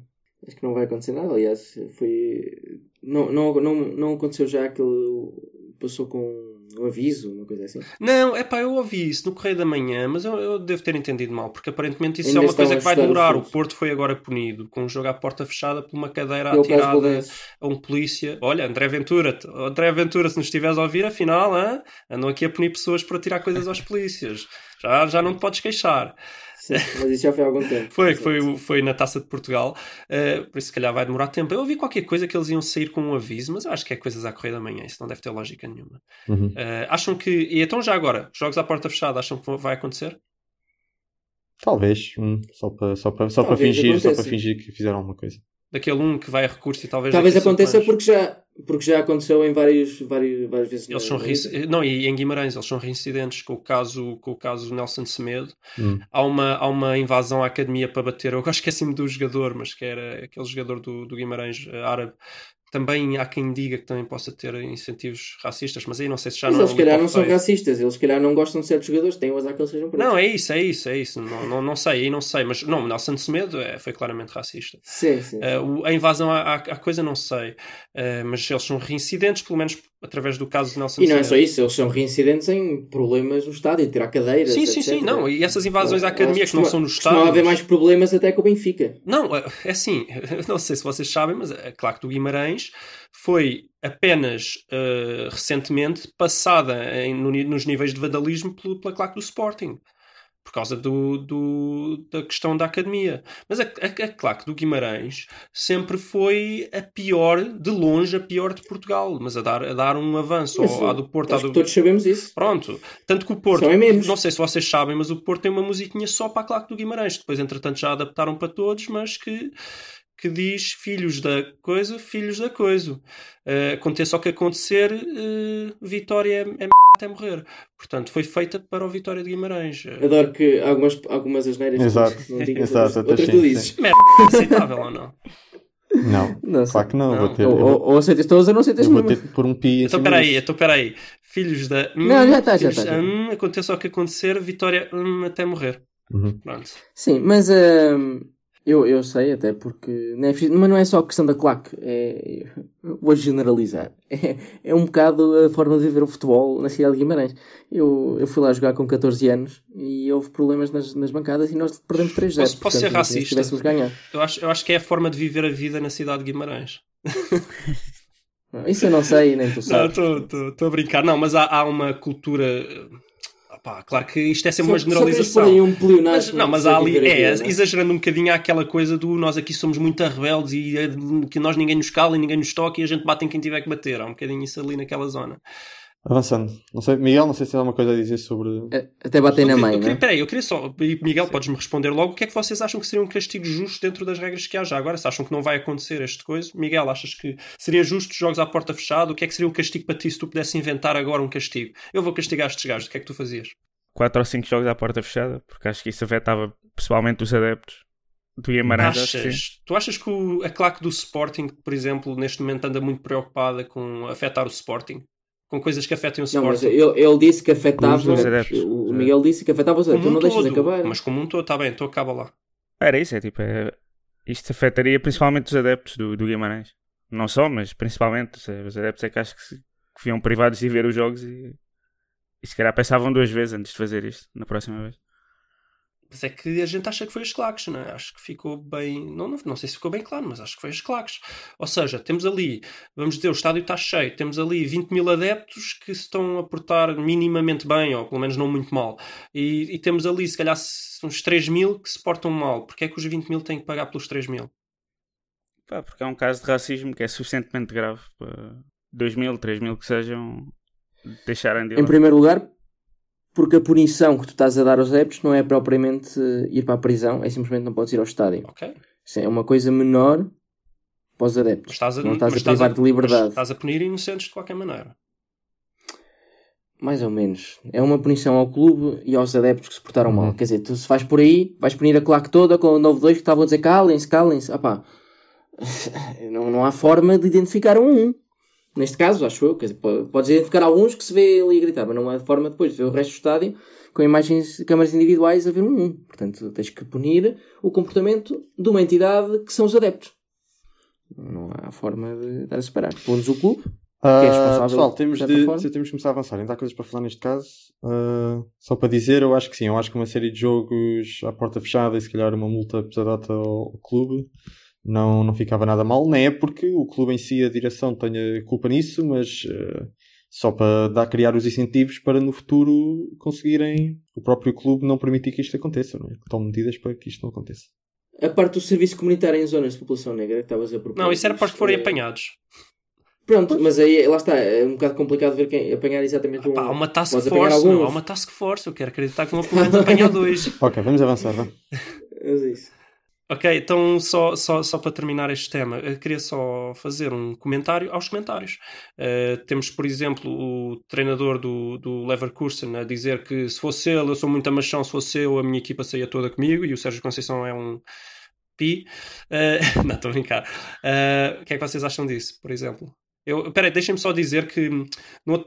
acho que não vai acontecer nada. Aliás, foi. Não, não, não, não aconteceu já aquele. Passou com um aviso, uma coisa assim. Não, é pá, eu ouvi isso no Correio da Manhã, mas eu, eu devo ter entendido mal, porque aparentemente isso Ainda é uma coisa que vai demorar. O. Porto foi agora punido com um jogo à porta fechada por uma cadeira E é caso atirada a um polícia. Olha, André Ventura, André Ventura, se nos estiveres a ouvir, afinal, hã? andam aqui a punir pessoas por atirar coisas aos polícias. Já, já não te podes queixar. Mas isso já foi há algum tempo. Foi, foi, foi na Taça de Portugal, eh, por isso se calhar vai demorar tempo. Eu ouvi qualquer coisa que eles iam sair com um aviso, mas eu acho que é coisas à correia da manhã, isso não deve ter lógica nenhuma. Uhum. Eh, acham que. E então já agora, jogos à porta fechada, acham que vai acontecer? Talvez. hum, só para, só para, só para fingir, só para fingir que fizeram alguma coisa. Daquele um que vai a recurso e talvez. Talvez aconteça anos. porque já, porque já aconteceu em vários, vários, várias vezes. Eles são Não, e em Guimarães, eles são reincidentes com o caso, com o caso Nelson Semedo. Hum. Há uma, há uma invasão à academia para bater. Eu agora esqueci-me do jogador, mas que era aquele jogador do, do Guimarães eh, árabe também há quem diga que também possa ter incentivos racistas, mas aí não sei se já Mas não é eles, se calhar, não são racistas. Eles, se calhar, não gostam de certos jogadores. Têm o azar que eles sejam pretos. Não, é isso, é isso, é isso. Não, não, não sei, aí não sei. Mas não, Nelson Semedo é, foi claramente racista. Sim, sim. Eh, o- a invasão à, à- à coisa não sei. Eh, mas eles são reincidentes, pelo menos através do caso de Nelson E não é só isso, eles são reincidentes em problemas no estádio, tirar cadeiras. Sim, sim, sim, etc. não. E essas invasões à academia que não são no estádio. haver mais problemas até com o Benfica. Não, é é assim, não sei se vocês sabem, mas é claro que do Guimarães foi apenas eh, recentemente passada em- no nos níveis de vandalismo pela claque do Sporting. Por causa do, do- da questão da academia. Mas a, a, a claque do Guimarães sempre foi a pior, de longe, a pior de Portugal. Mas a dar, a dar um avanço Mas, ao, à do Porto, Acho do, todos sabemos isso. Pronto. Tanto que o Porto, é não sei se vocês sabem, mas o Porto tem uma musiquinha só para a claque do Guimarães. Depois, entretanto, já adaptaram para todos, mas que, que diz filhos da coisa, filhos da coisa. Eh, aconteça o que acontecer, eh, Vitória é, é m*** até morrer. Portanto, foi feita para o Vitória de Guimarães. Eh, Adoro que algumas, algumas asneiras Exato. não digam Exato, outras, até outras sim, sim. merda, aceitável ou não? Não, Não sei. claro que não. Não. Vou ter, Ou, vou, ou aceitas todas ou não aceitas vou ter pôr um pi Então, peraí, então, peraí. Filhos da... Não, já está, já está, já hum, aconteça o que acontecer, Vitória hum, até morrer. Uhum. Pronto. Sim, mas hum, eu, eu sei até porque não é, mas não é só a questão da claque, é, vou generalizar. É, é um bocado a forma de viver o futebol na cidade de Guimarães. Eu, eu fui lá jogar com 14 anos e houve problemas nas, nas bancadas e nós perdemos 3 0 Posso- posso ser racista? Se ganhado. Eu acho, eu acho que é a forma de viver a vida na cidade de Guimarães. Isso eu não sei, nem tu sabes. estou a brincar. Não, mas há, há uma cultura. Opá, claro que isto é sempre uma generalização. um Mas, não, mas há ali, é, é? exagerando um bocadinho há aquela coisa do nós aqui somos muito rebeldes e eh, que nós ninguém nos cala e ninguém nos toca e a gente bate em quem tiver que bater. Há um bocadinho isso ali naquela zona. Avançando. Não sei, Miguel, não sei se tem alguma coisa a dizer sobre. É, Até batem na mãe, queria- é? Peraí, eu queria só. Miguel, podes-me responder logo. O que é que vocês acham que seria um castigo justo dentro das regras que há já agora? Se acham que não vai acontecer este coisa? Miguel, achas que seria justo jogos à porta fechada? O que é que seria um castigo para ti se tu pudesse inventar agora um castigo? Eu vou castigar estes gajos. O que é que tu fazias? 4 ou 5 jogos à porta fechada, porque acho que isso afetava principalmente os adeptos do Guimarães. Achas, tu achas que o- a claque do Sporting, por exemplo, neste momento anda muito preocupada com afetar o Sporting? Com coisas que afetem o Não, mas Sporting? ele, ele disse que afetava. Os adeptos. O Miguel disse que afetava os adeptos. Como Tu um não deixas acabar. Mas como um todo, está bem, então acaba lá. Era isso, é tipo, é- isto afetaria principalmente os adeptos do, do Guimarães. Não só, mas principalmente os, os adeptos é que acho que, se, que fiam privados de ver os jogos e, e se calhar pensavam duas vezes antes de fazer isto na próxima vez. Mas é que a gente acha que foi as claques, não é? Acho que ficou bem. Não, não, não sei se ficou bem claro, mas acho que foi as claques. Ou seja, temos ali, vamos dizer, o estádio está cheio, temos ali 20 mil adeptos que se estão a portar minimamente bem, ou pelo menos não muito mal. E, e temos ali, se calhar, uns 3 mil que se portam mal. Porque é que os 20 mil têm que pagar pelos 3 mil? Pá, porque é um caso de racismo que é suficientemente grave para 2 mil, 3 mil que sejam deixarem de ir Em lá. primeiro lugar, porque a punição que tu estás a dar aos adeptos não é propriamente eh, ir para a prisão, é simplesmente não podes ir ao estádio. Ok? Isso é uma coisa menor para os adeptos. estás a, não estás a privar de mas liberdade. estás a punir inocentes de qualquer maneira. Mais ou menos. É uma punição ao clube e aos adeptos que se portaram mal. Uhum. Quer dizer, tu se vais por aí, vais punir a claque toda com o 9-2 que estavam a dizer calem-se, calem-se. Ah pá. Não, não há forma de identificar um um. Neste caso, acho eu. Quer dizer, po- podes identificar alguns que se vê ali a gritar, mas não há forma depois de ver o resto do estádio com imagens de câmaras individuais a ver um um. Portanto, tens que punir o comportamento de uma entidade que são os adeptos. Não há forma de dar a separar. Punes o clube. Ah, é responsável, pessoal, temos de de, temos de começar a avançar. Ainda há coisas para falar neste caso. Ah, só para dizer, eu acho que sim. Eu acho que uma série de jogos à porta fechada e se calhar uma multa pesadota ao, ao clube não, não ficava nada mal. Nem é porque o clube em si, a direção, tenha culpa nisso, mas ah, só para dar, criar os incentivos para no futuro conseguirem o próprio clube não permitir que isto aconteça. Não é? Que Tome medidas para que isto não aconteça. A parte do serviço comunitário em zonas de população negra que estavas a propor. Não, isso era para os que forem Eh, apanhados. Pronto, mas aí lá está, é um bocado complicado ver quem apanhar exatamente um. Pá, há uma task force, não, há uma task force. Eu quero acreditar que não podemos apanhar dois. Ok, vamos avançar. Vá. Mas é isso. Ok, então só, só, só para terminar este tema, queria só fazer um comentário aos comentários. Eh, temos, por exemplo, o treinador do, do Leverkusen a dizer que se fosse ele, eu sou muito amachão, se fosse eu, a minha equipa saía toda comigo, e o Sérgio Conceição é um pi. Uh, não, estou a brincar. Uh, o que é que vocês acham disso, por exemplo? Eu, peraí, deixem-me só dizer que no, uh,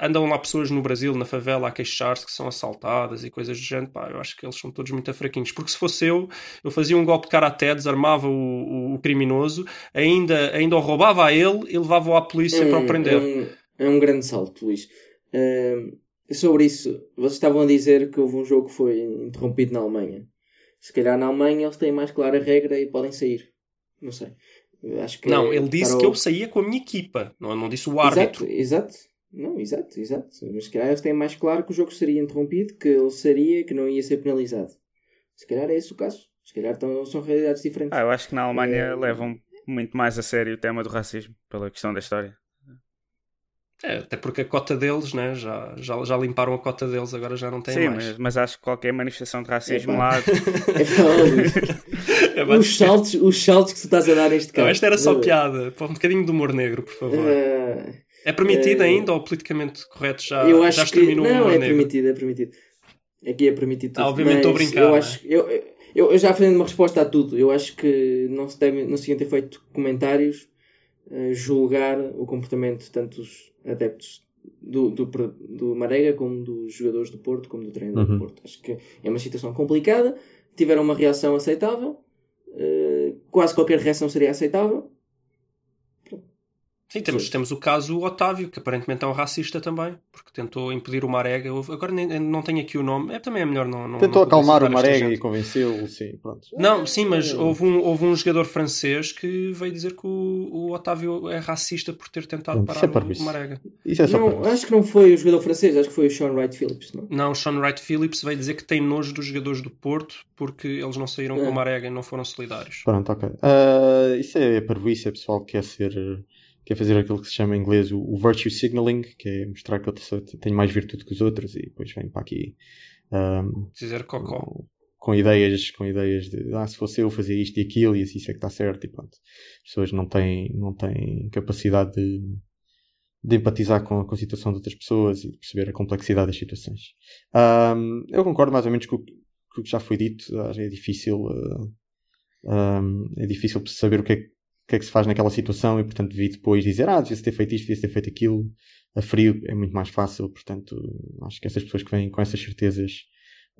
andam lá pessoas no Brasil, na favela, a queixar-se que são assaltadas e coisas do género. Pá, eu acho que eles são todos muito fraquinhos. Porque se fosse eu, eu fazia um golpe de karaté, desarmava o, o, o criminoso, ainda, ainda o roubava a ele e levava-o à polícia é para o prender. É um, é um grande salto, Luís. Uh, sobre isso, vocês estavam a dizer que houve um jogo que foi interrompido na Alemanha. Se calhar na Alemanha eles têm mais clara regra e podem sair. Não sei. Acho que não, ele disse que eu saía com a minha equipa, não, não disse o árbitro. Exato, exato. Não, exato, exato. Mas se calhar eles têm mais claro que o jogo seria interrompido, que ele seria, que não ia ser penalizado. Se calhar é esse o caso. Se calhar estão, são realidades diferentes. Ah, eu acho que na Alemanha é... levam muito mais a sério o tema do racismo, pela questão da história. É, até porque a cota deles, né? já, já, já limparam a cota deles, agora já não tem Sim, mais. Mas, mas acho que qualquer manifestação de racismo é, lá. É, os, saltos, os saltos que tu estás a dar neste caso. Não, esta era só piada. Pô, um bocadinho de humor negro, por favor. Uh, é permitido uh, ainda ou politicamente correto já, eu acho já exterminou que, não, o humor é negro? permitido, é permitido. Aqui é permitido tudo. Ah, obviamente estou a brincar. Eu, é? acho, eu, eu, eu já fazendo uma resposta a tudo. Eu acho que não se, deve, não se ter feito comentários julgar o comportamento de tantos adeptos do, do, do Marega, como dos jogadores do Porto, como do treinador Uhum. do Porto. Acho que é uma situação complicada. Tiveram uma reação aceitável. Uh, quase qualquer reação seria aceitável. Sim, temos, temos o caso Otávio, que aparentemente é um racista também, porque tentou impedir o Marega. Agora nem, não tenho aqui o nome, é, também é melhor não. não Tentou não acalmar o Marega e convenceu-o, sim, pronto. Não, sim, mas houve um, houve um jogador francês que veio dizer que o, o Otávio é racista por ter tentado Pronto, isso é parar o, o Marega. Isso é só Não, acho que não foi o jogador francês, acho que foi o Sean Wright Phillips. Não? Não, Sean Wright Phillips veio dizer que tem nojo dos jogadores do Porto porque eles não saíram com É. o Marega e não foram solidários. Pronto, ok. Ah, isso é parvoíce, é pessoal que quer ser. Quer fazer aquilo que se chama em inglês o, o virtue signaling, que é mostrar que eu te- tenho mais virtude que os outros e depois vem para aqui ahm, Dizer cocó. com, ideias, com ideias de ah, se fosse eu fazia isto e aquilo e assim isso é que está certo e pronto. As pessoas não têm, não têm capacidade de, de empatizar com, com a situação de outras pessoas e de perceber a complexidade das situações. Ahm, eu concordo mais ou menos com, o que- com o que já foi dito. É difícil, ah, ahm, é difícil saber o que, é, que- o que é que se faz naquela situação e, portanto, vir depois dizer ah, devia-se ter feito isto, devia-se ter feito aquilo. A frio é muito mais fácil, portanto, acho que essas pessoas que vêm com essas certezas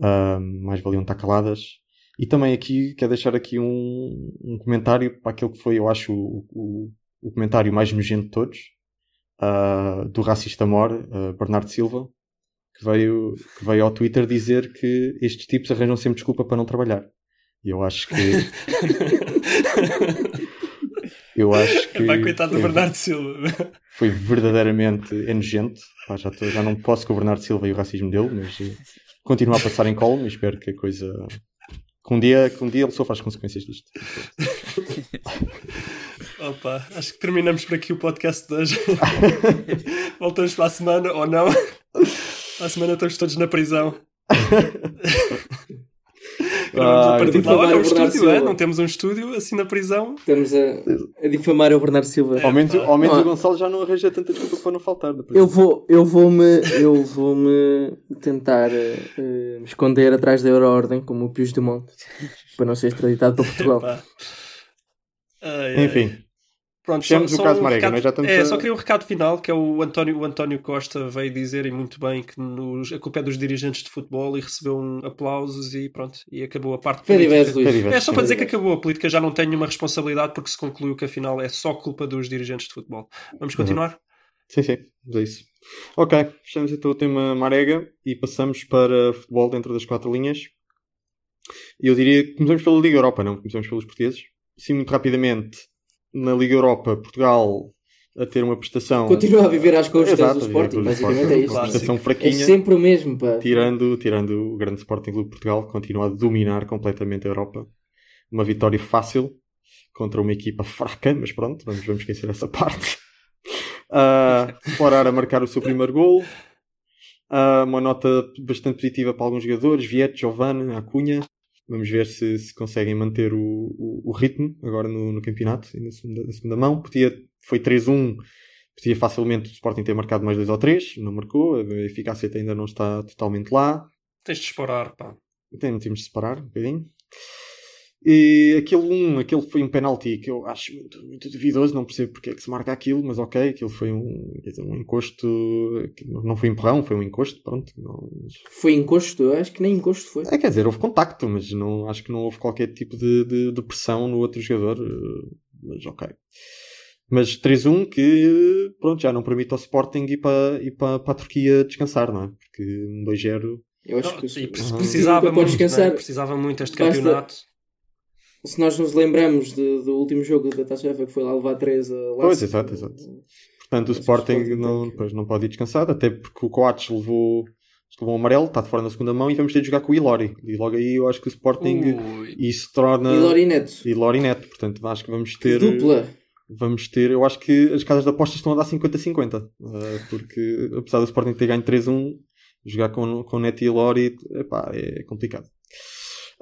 ahm, mais valiam estar caladas. E também aqui, quero deixar aqui um, um comentário para aquele que foi, eu acho, o, o, o comentário mais nojento de todos, ah, do racista mor, ah, Bernardo Silva, que veio, que veio ao Twitter dizer que estes tipos arranjam sempre desculpa para não trabalhar. E eu acho que. eu acho que. Vai coitado do foi- Bernardo Silva. Foi verdadeiramente enojente. Pá, já, tô- já não posso com o Bernardo Silva e o racismo dele, mas eh, continuo a passar em colme e espero que a coisa. Que um dia, que um dia ele sofra as consequências disto. Opa, acho que terminamos por aqui o podcast de hoje. Voltamos para a semana ou não? Para a semana estamos todos na prisão. Gravamos a Ai, partir de lá. Olha, um estúdio, é? Não temos um estúdio assim na prisão. Estamos a, a difamar o Bernardo Silva. Ao menos, ao menos o Gonçalo já não arranja tanta desculpa para não faltar. Eu vou, eu vou-me, eu vou-me tentar eh, eh, me esconder atrás da Euroordem, como o Pius de Monte, para não ser extraditado para Portugal. Ai, ai. Enfim, Pronto, Fechamos o caso Marega, recado, nós já estamos é, a- só queria um recado final, que é o António, o António Costa veio dizer e muito bem que nos, a culpa é dos dirigentes de futebol e recebeu um aplausos e pronto, e acabou a parte política. É só para dizer que acabou a política, já não tem nenhuma responsabilidade porque se concluiu que afinal é só culpa dos dirigentes de futebol. Vamos continuar? sim, sim, mas é isso. Ok, fechamos então o tema Marega e passamos para futebol dentro das quatro linhas. Eu diria que começamos pela Liga Europa, não começamos pelos portugueses. Sim, muito rapidamente, na Liga Europa, Portugal a ter uma prestação. Continua a viver às custas Exato, do Sporting, basicamente Sporting, é Uma isso. Claro. prestação É fraquinha. sempre o mesmo, pá. Tirando, tirando o grande Sporting Clube de Portugal, que continua a dominar completamente a Europa. Uma vitória fácil contra uma equipa fraca, mas pronto, vamos, vamos esquecer essa parte. Uh, Forar a marcar o seu primeiro gol. Ah, uma nota bastante positiva para alguns jogadores. Viet, Giovanni, Acunha. Vamos ver se, se conseguem manter o, o, o ritmo agora no, no campeonato e na segunda, na segunda mão. Podia, foi 3-1. Podia facilmente o Sporting ter marcado mais dois ou três. Não marcou. A eficácia ainda não está totalmente lá. Tens de explorar, pá. Tem, temos de separar um bocadinho. E aquele um, aquele foi um penalti que eu acho muito, muito duvidoso, não percebo porque é que se marca aquilo, mas ok, aquilo foi um, dizer, um encosto, não foi empurrão, foi um encosto, pronto. Não, mas- Foi encosto? Eu acho que nem encosto foi. É, quer dizer, houve contacto, mas não, acho que não houve qualquer tipo de, de, de pressão no outro jogador, eh, mas ok. Mas 3-1 que, pronto, já não permite ao Sporting ir para, ir para, para a Turquia descansar, não é? Porque um 2-0 Eu acho Não, que e pre- Uhum. precisava Para muito, descansar. né? precisava muito este Basta- campeonato. Se nós nos lembramos de- do último jogo da Taça UEFA que foi lá levar 3 a lá. Pois, exato, exato. Portanto, o Sporting não, depois não pode ir descansar, até porque o Coates levou, levou um amarelo, está de fora na segunda mão e vamos ter de jogar com o Ilori. E logo aí eu acho que o Sporting Ui. isso torna. E Lori Neto. Ilori neto, portanto acho que vamos ter. Dupla. Vamos ter, eu acho que as casas de apostas estão a dar 50-50. eh, porque apesar do Sporting ter ganho 3-1, jogar com, com Neto e Ilori epá, é complicado.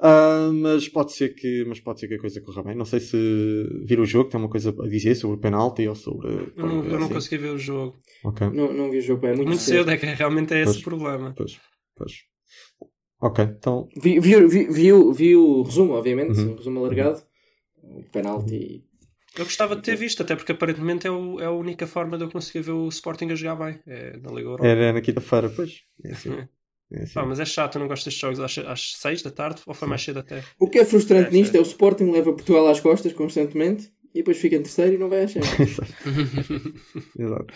Ah, mas pode ser que mas pode ser que a coisa corra bem. Não sei se vir o jogo tem uma coisa a dizer sobre o penalti ou sobre. Eu não, eu não assim. consegui ver o jogo. Ok. Não, não vi o jogo, é muito, Muito cedo, é que realmente é esse o problema. Pois, pois. Ok, então. Vi, vi, vi, vi, o- vi o resumo, obviamente, Uhum. o resumo alargado. O penalti. Eu gostava de ter visto, até porque aparentemente é, o- é a única forma de eu conseguir ver o Sporting a jogar bem. É na Liga Europa. Era na quinta-feira, pois. É assim. É assim. Pá, mas é chato, eu não gosto destes jogos às, às 6 da tarde ou foi mais cedo até? O que é frustrante É, nisto sim. é o Sporting leva Portugal às costas constantemente e depois fica em terceiro e não vai à Champions. Exato.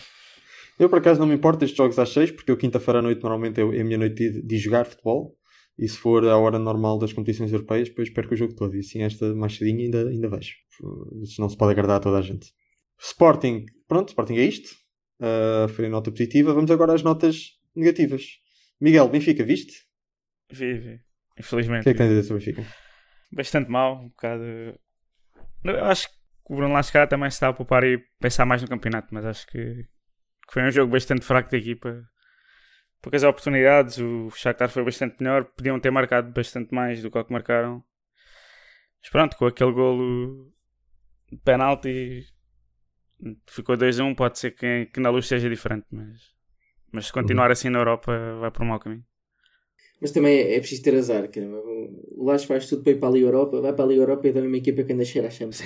Eu por acaso não me importo estes jogos às 6, porque eu quinta-feira à noite normalmente é a minha noite de, de jogar futebol. E se for a hora normal das competições europeias, depois perco o jogo todo. E assim esta mais cedinha ainda, ainda vejo. Isso não se pode agradar a toda a gente. Sporting, pronto, Sporting é isto. Ah, foi a nota positiva. Vamos agora às notas negativas. Miguel, Benfica, viste? Vi, vi. O Infelizmente. que é que tens a dizer sobre o Benfica? Bastante mal, um bocado. Eu acho que o Bruno Lascara também se está a poupar e pensar mais no campeonato, mas acho que, foi um jogo bastante fraco da equipa. Poucas oportunidades, o Shakhtar foi bastante melhor, podiam ter marcado bastante mais do que o que marcaram. Mas pronto, com aquele golo de penalti ficou 2-1, pode ser que, que na luz seja diferente, mas, mas se continuar assim na Europa vai para um mau caminho. Mas também é, é preciso ter azar, caramba. O Lage faz tudo para ir para a Europa, vai para a Europa e dá uma equipa que anda cheira à Champions.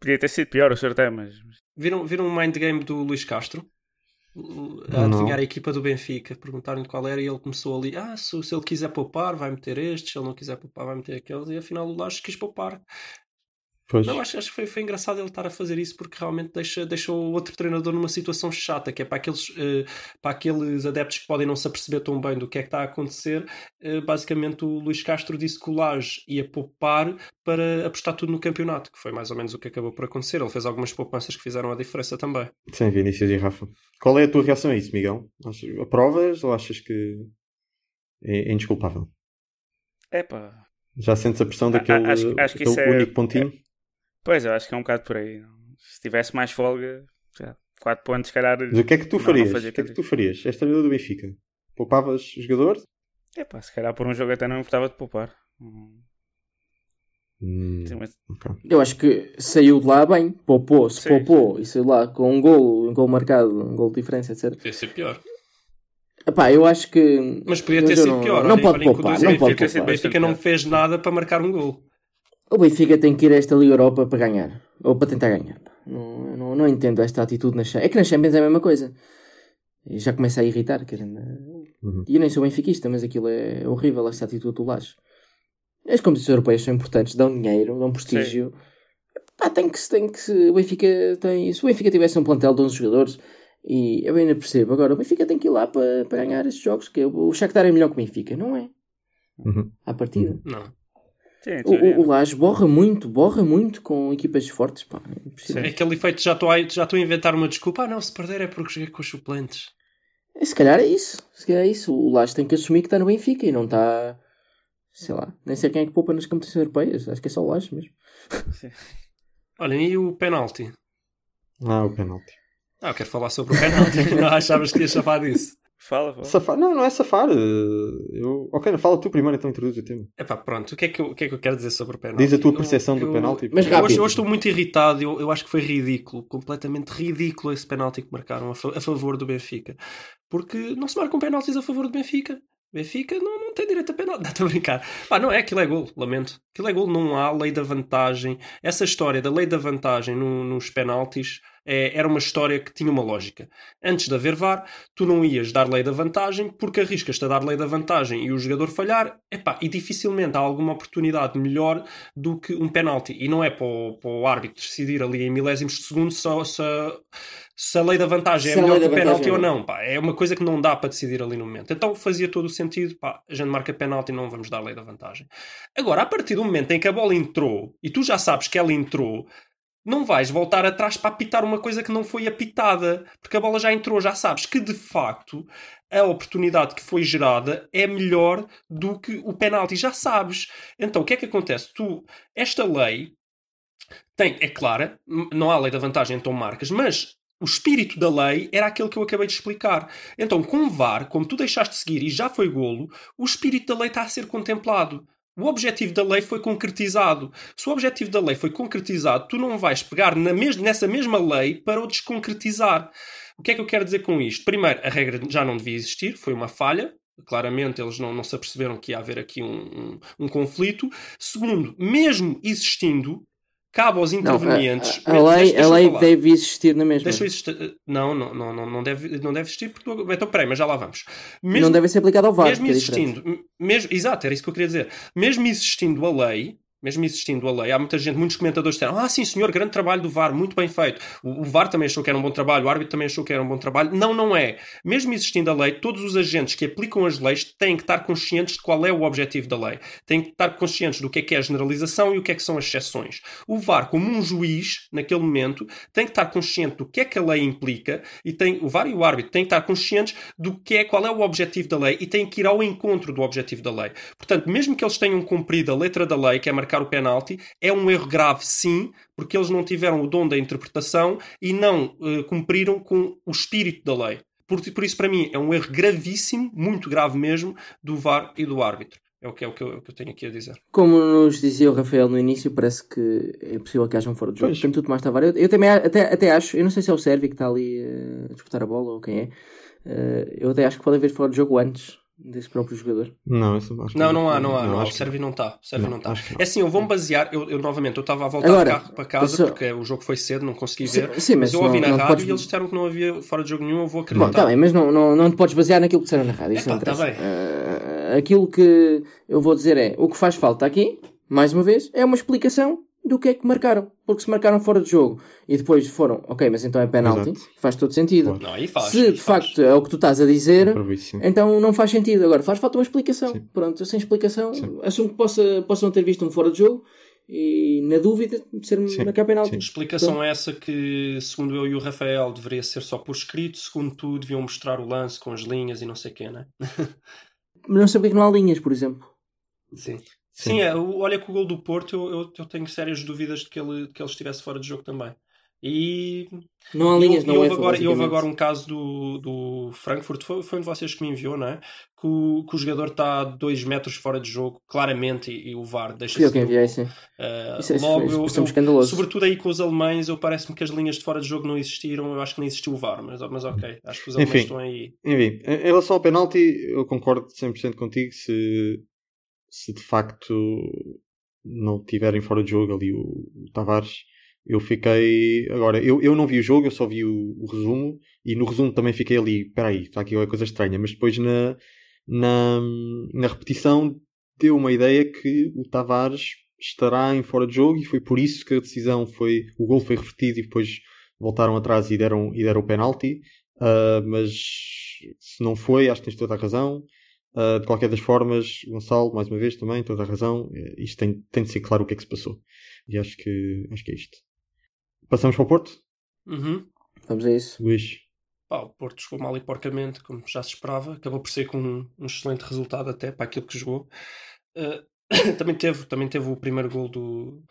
Podia ter sido pior o sorteio, mas Viram, viram o mind game do Luís Castro? A Não. adivinhar a equipa do Benfica, perguntaram-lhe qual era e ele começou ali: Ah, se, se ele quiser poupar, vai meter estes, se ele não quiser poupar, vai meter aqueles, e afinal o Lages quis poupar. Pois. Não, acho, acho que foi, foi engraçado ele estar a fazer isso porque realmente deixa, deixa o outro treinador numa situação chata, que é para aqueles, eh, para aqueles adeptos que podem não se aperceber tão bem do que é que está a acontecer. eh, basicamente, o Luís Castro disse que o Laje ia poupar para apostar tudo no campeonato, que foi mais ou menos o que acabou por acontecer. Ele fez algumas poupanças que fizeram a diferença também. Sem Vinícius e Rafa. Qual é a tua reação a isso, Miguel? Aprovas ou achas que é, é indesculpável? é pá. Já sentes a pressão daquele, a- acho- acho que daquele é- único pontinho? Pois, eu acho que é um bocado por aí. Se tivesse mais folga, já, 4 pontos, se calhar. Mas o que é que tu Não, não farias? fazia o que é que tu farias? És treinador do Benfica. Poupavas o jogador? É pá, se calhar por um jogo até não me importava de poupar. Hum, Hum, sim, mas- ok. Eu acho que saiu de lá bem, poupou, se Sim, poupou e saiu de lá com um gol, um gol marcado, um gol de diferença, etc. Podia ser pior. Epá, eu acho que. Mas podia ter sido não, pior. Não pode poupar, não pode ter sido O poupar. Benfica não fez nada para marcar um gol. O Benfica tem que ir a esta Liga Europa para ganhar. Ou para tentar ganhar. Não, não, não entendo esta atitude na Champions. É que na Champions é a mesma coisa. E já começa a irritar. Querendo... Uhum. E eu nem sou benfiquista, mas aquilo é horrível, esta atitude do Laje. As competições europeias são importantes, dão dinheiro, dão prestígio. Pá, tem que, tem que o Benfica tem, se o Benfica tivesse um plantel de 11 jogadores, e eu ainda percebo, agora o Benfica tem que ir lá para, para ganhar estes jogos, que o Shakhtar é melhor que o Benfica, não é? Uhum. À partida. Não. Sim, O, o, o Laje borra muito, borra muito com equipas fortes, pá. É É aquele efeito, já estou a, já estou a inventar uma desculpa. Ah, não, se perder é porque joguei com os suplentes. É, Se calhar é isso, se calhar é isso. O Laje tem que assumir que está no Benfica e não está, sei lá, nem sei quem é que poupa nas competições europeias, acho que é só o Laje mesmo. Olhem, e o penalti? Ah, o penalti. Ah, eu quero falar sobre o penalti. não achavas que ias falar disso? Fala, fala. Safar? Não, não é safar. eh, Eu... Ok, não, fala tu primeiro, então introduz o tema. Epá, pronto, o que, é que eu, o que é que eu quero dizer sobre o penalti? Diz a tua Eu- percepção do eu- penalti. Mas Eu rápido. hoje, hoje estou muito irritado, eu, eu acho que foi ridículo, completamente ridículo esse penalti que marcaram a, fa- a favor do Benfica. Porque não se marcam penaltis a favor do Benfica. Benfica não, não tem direito a penalti. Estou a brincar. Pá, não é, aquilo é gol, lamento. Aquilo é gol, não há lei da vantagem. Essa história da lei da vantagem no, nos penaltis é, era uma história que tinha uma lógica. Antes de haver VAR, tu não ias dar lei da vantagem porque arriscas-te a dar lei da vantagem e o jogador falhar, epá, e dificilmente há alguma oportunidade melhor do que um penalti. E não é para o, para o árbitro decidir ali em milésimos de segundo se, a lei da vantagem Se é melhor que o penalti vantagem ou é não. Pá. É uma coisa que não dá para decidir ali no momento. Então fazia todo o sentido, pá, a gente marca penalti e não vamos dar lei da vantagem. Agora, a partir do momento em que a bola entrou e tu já sabes que ela entrou, não vais voltar atrás para apitar uma coisa que não foi apitada, porque a bola já entrou, já sabes que de facto a oportunidade que foi gerada é melhor do que o penalti, já sabes. Então o que é que acontece? Tu, esta lei tem, é clara, não há lei da vantagem, então marcas, mas o espírito da lei era aquele que eu acabei de explicar. Então, com o VAR, como tu deixaste de seguir e já foi golo, o espírito da lei está a ser contemplado. O objetivo da lei foi concretizado. Se o objetivo da lei foi concretizado, tu não vais pegar mes nessa mesma lei para o desconcretizar. O que é que eu quero dizer com isto? Primeiro, a regra já não devia existir, foi uma falha. Claramente, eles não, não se aperceberam que ia haver aqui um, um, um conflito. Segundo, mesmo existindo, cabe aos Não, a, intervenientes. a- lei, Deixa- deixa a lei deve existir na mesma. Deixa existir. Não, não, não, não, deve, não deve existir porque. Então, peraí, mas já lá vamos. Não deve ser aplicado ao VAR. mesmo é existindo, m- mesmo, exato, era isso que eu queria dizer. Mesmo existindo a lei, mesmo existindo a lei, há muita gente, muitos comentadores disseram: Ah, sim, senhor, grande trabalho do VAR, muito bem feito. O, o VAR também achou que era um bom trabalho, o árbitro também achou que era um bom trabalho. Não, não é. Mesmo existindo a lei, todos os agentes que aplicam as leis têm que estar conscientes de qual é o objetivo da lei. Têm que estar conscientes do que é que é a generalização e o que é que são as exceções. O VAR, como um juiz, naquele momento, tem que estar consciente do que é que a lei implica e tem, o VAR e o árbitro têm que estar conscientes do que é, qual é o objetivo da lei e têm que ir ao encontro do objetivo da lei. Portanto, mesmo que eles tenham cumprido a letra da lei, que é marcar o penalti, é um erro grave, sim, porque eles não tiveram o dom da interpretação e não eh, cumpriram com o espírito da lei. Por, por isso, para mim, é um erro gravíssimo, muito grave mesmo, do VAR e do árbitro. É o que, é o que, eu, é o que eu tenho aqui a dizer. Como nos dizia o Rafael no início, parece que é possível que haja um fora de jogo. Pois. Tavares. Eu, eu também até, até acho, eu não sei se é o Sérvio que está ali eh, a disputar a bola ou quem é. eh, eu até acho que pode haver fora de jogo antes desse próprio jogador. Não, isso acho que Não, não há, não há, não, há. O acho que- Sérvio não está. O Não, está. É assim, eu vou-me basear. Eu, eu, novamente, eu estava a voltar Agora, de carro para casa só- porque o jogo foi cedo, não consegui Sim, ver. sim, mas mas eu ouvi não- na não rádio podes- e eles disseram que não havia fora de jogo nenhum. Eu vou Bom, acreditar. está bem, mas não, não, não te podes basear naquilo que disseram na rádio. Isso Epá, não tá interessa. Eh, aquilo que eu vou dizer é: o que faz falta aqui, mais uma vez, é uma explicação do que é que marcaram. Porque se marcaram fora de jogo e depois foram, ok, mas então é penalti, Exato. faz todo sentido. Não, aí faz. Se aí de faz. facto é o que tu estás a dizer, sim. então não faz sentido. Agora, faz falta uma explicação. Sim. Pronto, sem explicação, Sim. assumo que possa, possam ter visto um fora de jogo e, na dúvida, ser marcar penalti. Sim. Explicação é essa que, segundo eu e o Rafael, deveria ser só por escrito, segundo tu, deviam mostrar o lance com as linhas e não sei o quê, né? Mas não sei porque que não há linhas, por exemplo. Sim. Sim. Sim, é, olha que o gol do Porto, eu, eu, eu tenho sérias dúvidas de que ele, de que ele estivesse fora de jogo também. E, Não há e linhas, houve, não e houve é. agora, e houve agora um caso do, do Frankfurt, foi, foi um de vocês que me enviou, não é? Que o, que o jogador está a 2 metros fora de jogo, claramente, e, e o VAR deixa Fui eu que enviei, sim. Uh, Isso é- logo, isso eu, é um eu- escandaloso. sobretudo aí com os alemães, eu parece-me que as linhas de fora de jogo não existiram. Eu acho que nem existiu o VAR, mas, mas ok, acho que os alemães Enfim. estão aí. Enfim, em em relação ao penalti, eu concordo 100% contigo. Se, se de facto não tiverem fora de jogo ali o, o Tavares, eu fiquei. Agora, eu, eu não vi o jogo, eu só vi o, o resumo. E no resumo também fiquei ali. Espera aí, está aqui uma coisa estranha. Mas depois na, na, na repetição deu uma ideia que o Tavares estará em fora de jogo. E foi por isso que a decisão foi. O gol foi revertido e depois voltaram atrás e deram, e deram o penalti. Uh, mas se não foi, acho que tens toda a razão. Uh, de qualquer das formas, Gonçalo, mais uma vez também, toda a razão. Eh, Isto tem, tem de ser claro o que é que se passou. E acho que, acho que é isto. Passamos para o Porto? Uhum. Vamos a isso. Luís. Pá, o Porto jogou mal e porcamente, como já se esperava. Acabou por ser com um, um excelente resultado até para aquilo que jogou. Uh, também, teve, também teve o primeiro gol do,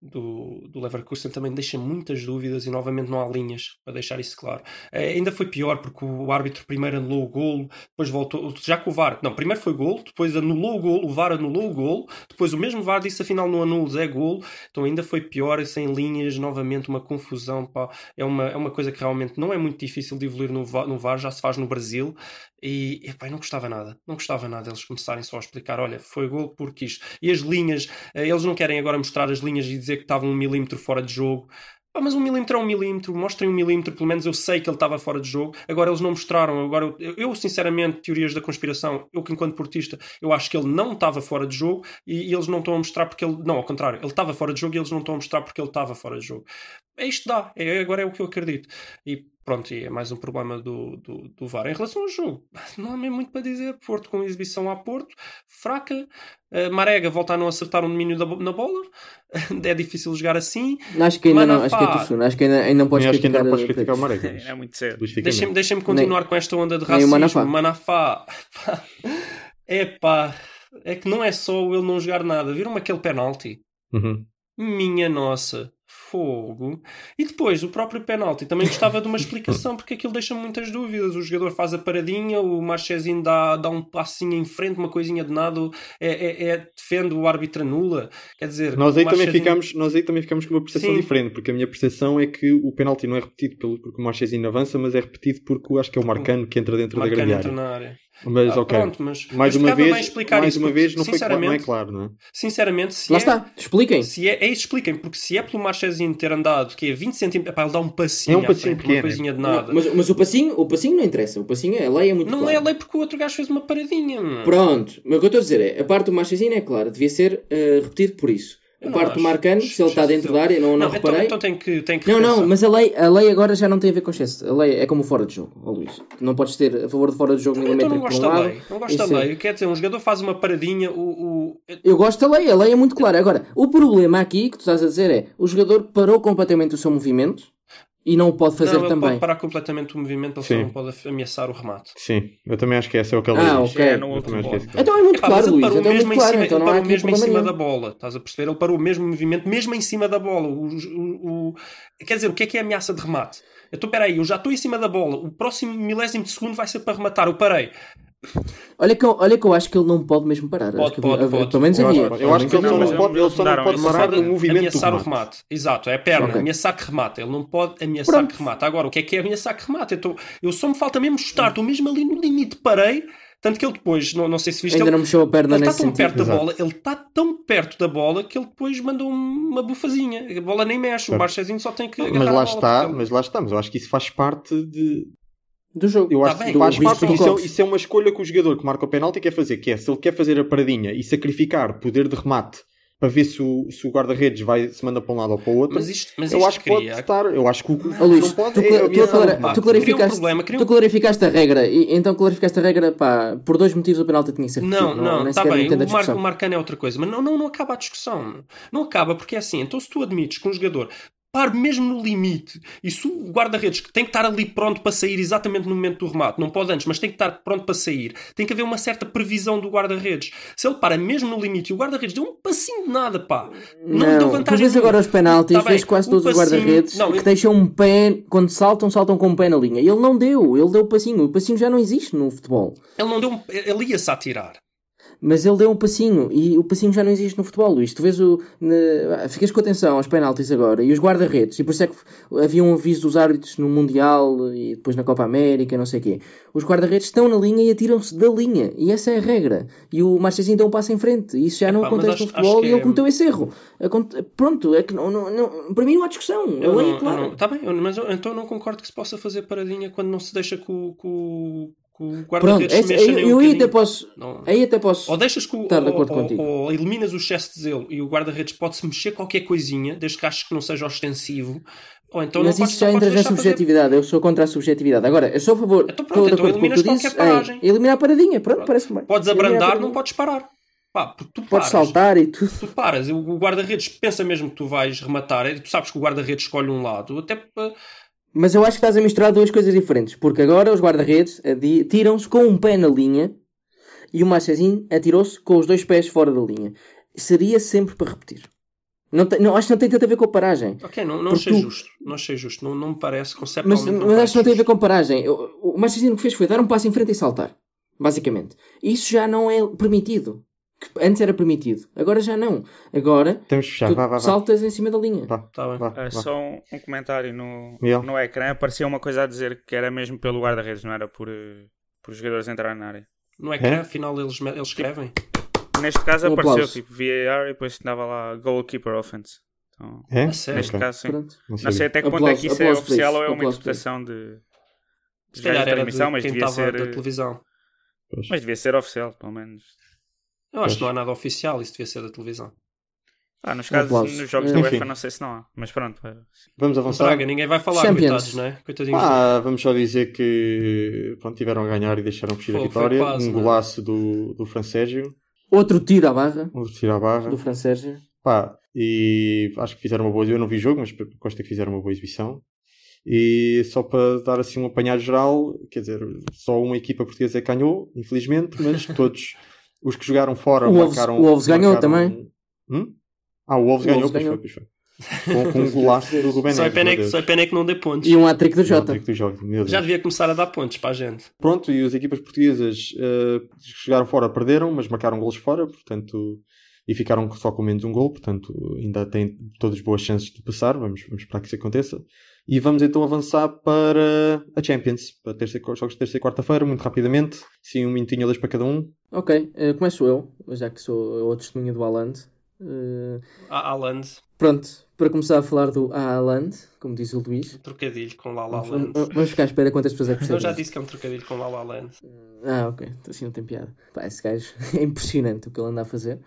do, do Leverkusen também deixa muitas dúvidas e novamente não há linhas para deixar isso claro. Eh, ainda foi pior porque o árbitro primeiro anulou o golo, depois voltou, já com o VAR, não, primeiro foi golo, depois anulou o golo, o VAR anulou o golo, depois o mesmo VAR disse afinal não anulos, é golo, então ainda foi pior, sem linhas, novamente uma confusão, pá. É, uma, é uma coisa que realmente não é muito difícil de evoluir no VAR, no VAR já se faz no Brasil e epá, não gostava nada, não gostava nada eles começarem só a explicar, olha, foi golo porque isto, e as linhas, eh, eles não querem agora mostrar as linhas e dizer que estava um milímetro fora de jogo. Ah, mas um milímetro é um milímetro, mostrem um milímetro, pelo menos eu sei que ele estava fora de jogo. Agora eles não mostraram. Agora eu, eu, sinceramente, teorias da conspiração, eu que enquanto portista, eu acho que ele não estava fora de jogo e, e, eles não estão a mostrar porque ele. Não, ao contrário, ele estava fora de jogo e eles não estão a mostrar porque ele estava fora de jogo. É isto dá, é, agora é o que eu acredito. E pronto, e é mais um problema do, do, do VAR. Em relação ao jogo, não há mesmo muito para dizer. Porto com exibição a Porto, fraca. Uh, Marega volta a não acertar um domínio da, na bola. é difícil jogar assim. Acho que ainda Manafá, não, acho que é tudo Acho que ainda, ainda não podes criticar, que ainda não podes criticar o Marega. é muito cedo. Deixem-me deixem continuar nem, com esta onda de racismo. Manafá. Manafá. é pá, é que não é só ele não jogar nada. Viram aquele penalti? Uhum. Minha nossa fogo. E depois, o próprio penalti. Também gostava de uma explicação, porque aquilo deixa muitas dúvidas. O jogador faz a paradinha, o Marchezinho dá, dá um passinho em frente, uma coisinha de nada, é, é, é defende, o árbitro anula. Quer dizer, nós aí, Marchezinho... também ficamos, nós aí também ficamos com uma percepção Sim. diferente, porque a minha percepção é que o penalti não é repetido pelo, porque o Marchezinho avança, mas é repetido porque acho que é o Marcano que entra dentro da grande área. Mas, ah, ok. Pronto, mas, mais uma vez, mais isso, uma vez não, foi claro, não é claro, não é? Sinceramente, se Lá é, está, expliquem. Se é, é isso, expliquem, porque se é pelo Marchezinho ter andado, que é 20 centímetros, para ele dar um passinho, é um passinho frente, uma coisinha de nada. Mas, mas, o, passinho, o passinho não interessa, o passinho, é, a lei é muito Não clara. é a lei porque o outro gajo fez uma paradinha. Mano. Pronto, mas o que eu estou a dizer é, a parte do Marchezinho é clara, devia ser uh, repetido por isso. A parte do Marcano, se ele está dentro da área, não, não, não então- reparei. Então, então tem que, tem que não, não, mas a lei, a lei agora já não tem a ver com excesso. A lei é como fora de jogo, oh, Luís. Não podes ter a favor de fora de jogo então, então não gosto da lei. Não gosto da lei. Quer dizer, um jogador faz uma paradinha, o, o... Eu gosto da lei, a lei é muito clara. Agora, o problema aqui que tu estás a dizer é o jogador parou completamente o seu movimento e não o pode fazer não, ele também. pode parar completamente o movimento, ele só não pode ameaçar o remate. Sim, eu também acho que esse é o que ele ah, diz. Ok. É, último é então é muito claro, Luís. Então é muito claro. Cima, então ele parou mesmo em cima nenhum. da bola. Estás a perceber? Ele parou o mesmo movimento, mesmo em cima da bola. O, o, o... Quer dizer, o que é que é ameaça de remate? Então, espera aí, eu já estou em cima da bola. O próximo milésimo de segundo vai ser para rematar. Eu parei. Olha que, eu, olha que eu acho que ele não pode mesmo parar. Pode, acho pode, que, pode. Pelo menos eu, havia. acho, eu acho que ele só não pode, ele só não pode parar no movimento ameaçar do o remate. Exato, é a perna, okay. ameaçar que remate. Ele não pode ameaçar Pronto. que remate. Agora, o que é que é ameaçar que remate? Eu, tô, eu só me falta mesmo chutar, estou mesmo ali no limite, parei. Tanto que ele depois, não, não sei se viste. Ainda ele, não mexeu a perna ele nesse está tão sentido. perto da bola, ele está tão perto da bola que ele depois mandou uma bufazinha. A bola nem mexe, o Marchezinho só tem que. Mas lá está, mas lá estamos. Eu acho que isso faz parte de, do jogo. Eu tá acho que faz parte, isso, é, isso é uma escolha que o jogador que marca o penalti quer fazer, que é se ele quer fazer a paradinha e sacrificar poder de remate para ver se o, se o guarda-redes vai se manda para um lado ou para o outro. Mas isto, mas eu isto acho que cria... pode estar. Eu acho que o Luís, não pode. Tu, é, tu, tu, tu, clarificaste, um problema, tu clarificaste a regra e então clarificaste a regra pá, por dois motivos o penalti tinha que ser Não, não, está bem. O, Mar, o Marcano é outra coisa, mas não, não, não acaba a discussão. Não acaba porque é assim. Então se tu admites que um jogador pare mesmo no limite. E se o guarda-redes tem que estar ali pronto para sair exatamente no momento do remate, não pode antes, mas tem que estar pronto para sair, tem que haver uma certa previsão do guarda-redes. Se ele para mesmo no limite e o guarda-redes deu um passinho de nada, pá, não, não deu vantagem. Tu vês agora os penaltis, tá vês quase todos os guarda-redes que eu... deixam um pé, quando saltam, saltam com um pé na linha. Ele não deu, ele deu o passinho. O passinho já não existe no futebol. Ele não deu, ele ia-se a tirar mas ele deu um passinho e o passinho já não existe no futebol, Luís. Tu vês o. Ne, ficas com atenção aos penaltis agora e os guarda-redes, e por isso é que havia um aviso dos árbitros no Mundial e depois na Copa América, não sei o quê. Os guarda-redes estão na linha e atiram-se da linha, e essa é a regra. E o Marchezinho deu um passo em frente, e isso já não acontece acho, no futebol e ele é... cometeu esse erro. Pronto, é que não, não, não, para mim não há discussão. Eu não, claro. Está bem, mas eu, então não concordo que se possa fazer paradinha quando não se deixa com, com o guarda-redes mexa eu, nem eu um até posso não. aí até posso ou deixas que o, estar de acordo ou, contigo. Ou, ou eliminas o excesso de zelo e o guarda-redes pode-se mexer qualquer coisinha desde que aches que não seja ostensivo ou então mas não isso já entra na subjetividade fazer... eu sou contra a subjetividade. Agora eu sou a favor então pronto, então eliminas qualquer dizes, paragem. é, eliminar a paradinha pronto, pronto. parece bem. Podes abrandar não podes parar. Pá, tu Podes saltar e tudo. Tu paras, o guarda-redes pensa mesmo que tu vais rematar, tu sabes que o guarda-redes escolhe um lado, até mas eu acho que estás a misturar duas coisas diferentes. Porque agora os guarda-redes tiram-se com um pé na linha e o Machazinho atirou-se com os dois pés fora da linha. Seria sempre para repetir. Não, tem- não, acho que não tem tanto a ver com a paragem. Ok, não, não achei tu- justo. Não achei justo. Não, não me parece Mas, conceptualmente. mas parece acho que não tem a ver com paragem. O, o o que fez foi dar um passo em frente e saltar. Basicamente. Isso já não é permitido. Que Antes era permitido. Agora já não. Agora Temos que fechar. Vá, vá, vá. saltas em cima da linha. Vá, Tá bem. vá, vá. só um, um comentário no, Miguel? no ecrã. Aparecia uma coisa a dizer que era mesmo pelo guarda-redes, não era por, eh, por os jogadores entrarem na área. No ecrã, É? afinal, eles, eles escrevem. Neste caso Um apareceu aplauso. tipo VAR e depois estava lá Goalkeeper Offense. Então, É? Neste Ok. caso, sim. Pronto. Não sei até quando é Aplausos- que isso é oficial isso, ou é uma interpretação de. De de transmissão, de mas devia ser. da eh, televisão. Pois. Mas devia ser oficial, pelo menos. Eu acho Pois. que não há nada oficial, isso devia ser da televisão. Ah, nos casos, nos jogos da. UEFA não sei se não há. Mas pronto. vai. Vamos avançar. Braga, ninguém vai falar, Champions. coitados, não é? Coitadinhos. Ah, vamos só dizer que pronto, tiveram a ganhar e deixaram fugir a vitória. quase, um é? golaço do, do Francésio, Outro tiro à barra um tiro à barra. do Francérgio. Pá, e acho que fizeram uma boa. Eu não vi o jogo, mas consta que fizeram uma boa exibição. E só para dar assim um apanhado geral, quer dizer, só uma equipa portuguesa é que ganhou, infelizmente, mas todos os que jogaram fora O Wolves- marcaram. o Wolves ganhou marcaram- também. Hum? Ah, o Wolves O ganhou, Wolves pois ganhou. foi, pois foi. Com, com um golaço do Rubén Só é pena que- Deus. só é pena que não dê pontos. E um hat-trick do Jota. Deus. Já devia começar a dar pontos para a gente. Pronto, e as equipas portuguesas eh, que chegaram fora perderam, mas marcaram golos fora, portanto, e ficaram só com menos um gol, portanto, ainda têm todas boas chances de passar. Vamos, vamos esperar que isso aconteça. E vamos então avançar para a Champions, para terça, jogos de terça e quarta-feira, muito rapidamente. Sim, um minutinho ou dois para cada um. Ok, eh, começo eu, já que sou a testemunha do Haaland. Eh, A Haaland, pronto, para começar a falar do Haaland, como diz o Luís. um trocadilho com La La Vamos, Land. vamos ficar à espera quantas pessoas é que Eu já disse que é um trocadilho com La La Land. Ah, ok. Então assim não tem piada. Pá, esse gajo é impressionante o que ele anda a fazer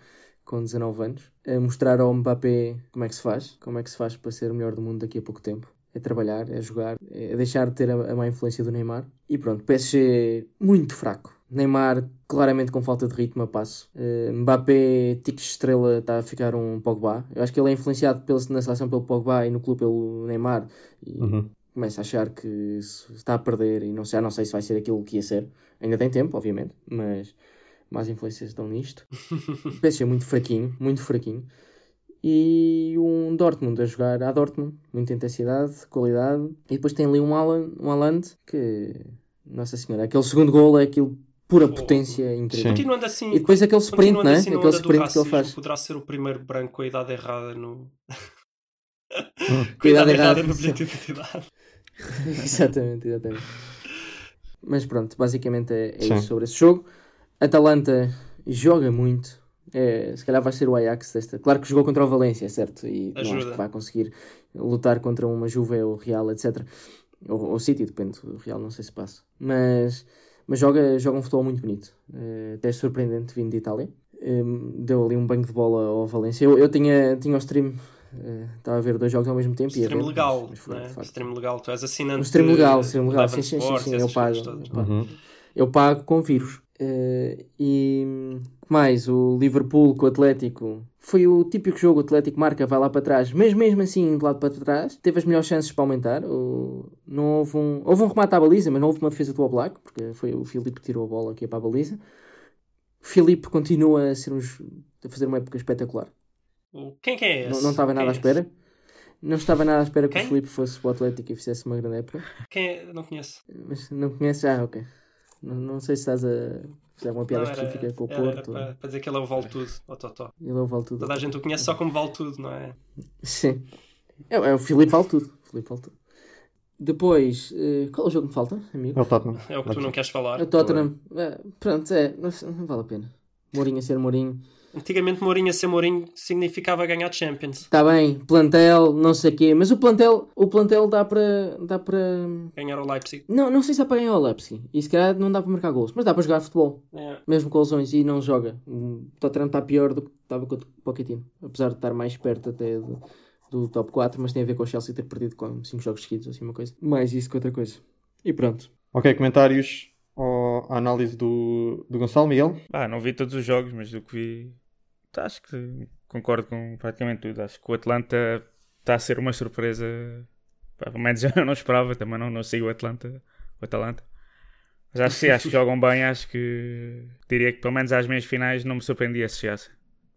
com 19 anos. A mostrar ao Mbappé como é que se faz, como é que se faz para ser o melhor do mundo daqui a pouco tempo. É trabalhar, é jogar, é deixar de ter a, a má influência do Neymar. E pronto, PSG muito fraco. Neymar claramente com falta de ritmo a passo. Eh, Mbappé, tique estrela, está a ficar um Pogba. Eu acho que ele é influenciado pelo, na seleção pelo Pogba e no clube pelo Neymar. E Uhum. começa a achar que está a perder e não sei, não sei se vai ser aquilo que ia ser. Ainda tem tempo, obviamente, mas mais influências estão nisto. O PSG é muito fraquinho, muito fraquinho. E um Dortmund a jogar à Dortmund, muita intensidade, qualidade. E depois tem ali um Haaland, um Haaland que, Nossa Senhora, aquele segundo gol é aquilo pura Fogo. potência incrível. Continuando assim, E depois aquele sprint, continuando não é? assim Aquele sprint que ele faz. Poderá ser o primeiro branco com a idade errada no. Hum. com a idade Idade errada errada. no bilhete de identidade. exatamente, exatamente. Mas pronto, basicamente é, é isso sobre esse jogo. Atalanta joga muito. É, se calhar vai ser o Ajax desta. Claro que jogou contra o Valência, certo? E não acho Ajuda. que vai conseguir lutar contra uma Juve ou Real, etc. Ou, ou City, depende. O Real não sei se passa. Mas, mas joga, joga um futebol muito bonito. É, até surpreendente vindo de Itália. Hum, deu ali um banho de bola ao Valência. Eu, eu tinha, tinha o stream. Estava a ver dois jogos ao mesmo tempo. e Stream ver, legal, mas- mas foi, é? facto, Stream legal, tu és assinante. um stream legal, de- stream legal, sim, sim, sim, sim, eu pago. eu pago. Uhum. Eu pago com vírus. Eh, e mais, o Liverpool com o Atlético foi o típico jogo: o Atlético marca, vai lá para trás, mas mesmo assim, de lado para trás, teve as melhores chances para aumentar. Não houve um, houve um remate à baliza, mas não houve uma defesa do Oblak, porque foi o Filipe que tirou a bola aqui para a baliza. Filipe continua a, ser um, a fazer uma época espetacular. Quem, quem é esse? Não, não estava Quem nada à é esse? espera. Não estava nada à espera que Quem? o Filipe fosse para o Atlético e fizesse uma grande época. Quem é? Não conheço. Mas não conheces? Ah, ok. Não, não sei se estás a fazer alguma piada Não, era- específica com o era- era Porto. para, para dizer que ele é o vale tudo. Oh, totó. Ele é o vale tudo. Toda a gente o conhece só como vale tudo, não é? Sim. É, é o Filipe vale tudo. O Filipe vale tudo. Depois, eh, qual é o jogo que me falta, amigo? É o Tottenham. É o que tu não queres falar. O Tottenham. É, pronto, é. Não, não vale a pena. Mourinho a ser Mourinho. Antigamente Mourinho a ser Mourinho significava ganhar Champions. Está bem, plantel, não sei o quê. Mas o plantel, o plantel dá para. Dá para. Ganhar o Leipzig. Não, não sei se dá para ganhar o Leipzig. E se calhar não dá para marcar gols. Mas dá para jogar futebol. É. mesmo com lesões e não joga. O Tottenham está pior do que estava com o Pochettino, apesar de estar mais perto até do, do top 4, mas tem a ver com o Chelsea ter perdido com 5 jogos seguidos, assim uma coisa. Mais isso que outra coisa. E pronto. Ok, comentários ao- à análise do, do Gonçalo Miguel. Pá, não vi todos os jogos, mas do que vi, acho que concordo com praticamente tudo. Acho que o Atlanta está a ser uma surpresa. Pelo menos eu não esperava, também não, não sigo o Atlanta, o Atalanta. Mas acho que sim, acho que jogam bem. Acho que diria que pelo menos às meias finais não me surpreendia se chegasse.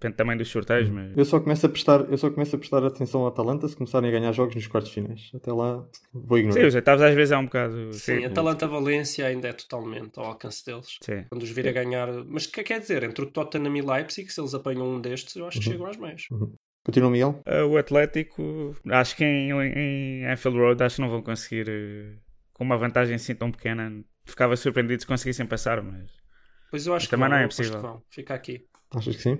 Depende também dos sorteios, mas. Eu só, começo a prestar, eu só começo a prestar atenção ao Atalanta se começarem a ganhar jogos nos quartos finais. Até lá vou ignorar. Sim, os oitavos às vezes é um bocado. Sim, Atalanta-Valência ainda é totalmente ao alcance deles. Sim. Quando os vir a ganhar. Mas que quer dizer, entre o Tottenham e Leipzig, se eles apanham um destes, eu acho que Uhum. chegam às meias. Continua, Miguel? Uh, o Atlético, acho que em, em Anfield Road, acho que não vão conseguir uh, com uma vantagem assim tão pequena. Ficava surpreendido se conseguissem passar, mas. Pois eu acho Mas que também vão, não é que vão. Fica aqui. Achas que sim?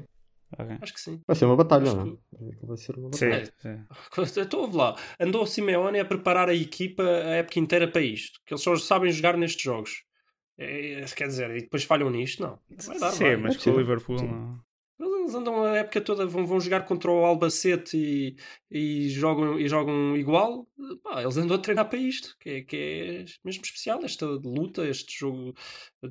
Ok. Acho que sim. Vai ser uma batalha, Acho não é? Vai ser uma Sim, batalha. sim. Estou a ver lá. Andou o Simeone a preparar a equipa a época inteira para isto. Que eles só sabem jogar nestes jogos. É, quer dizer, e depois falham nisto? Não. Vai dar, Sim, vai. mas É com o. Liverpool Sim. não. Eles andam a época toda, vão, vão jogar contra o Albacete e, e, jogam, e jogam igual. Pá, eles andam a treinar para isto, que é, que é mesmo especial. Esta luta, este jogo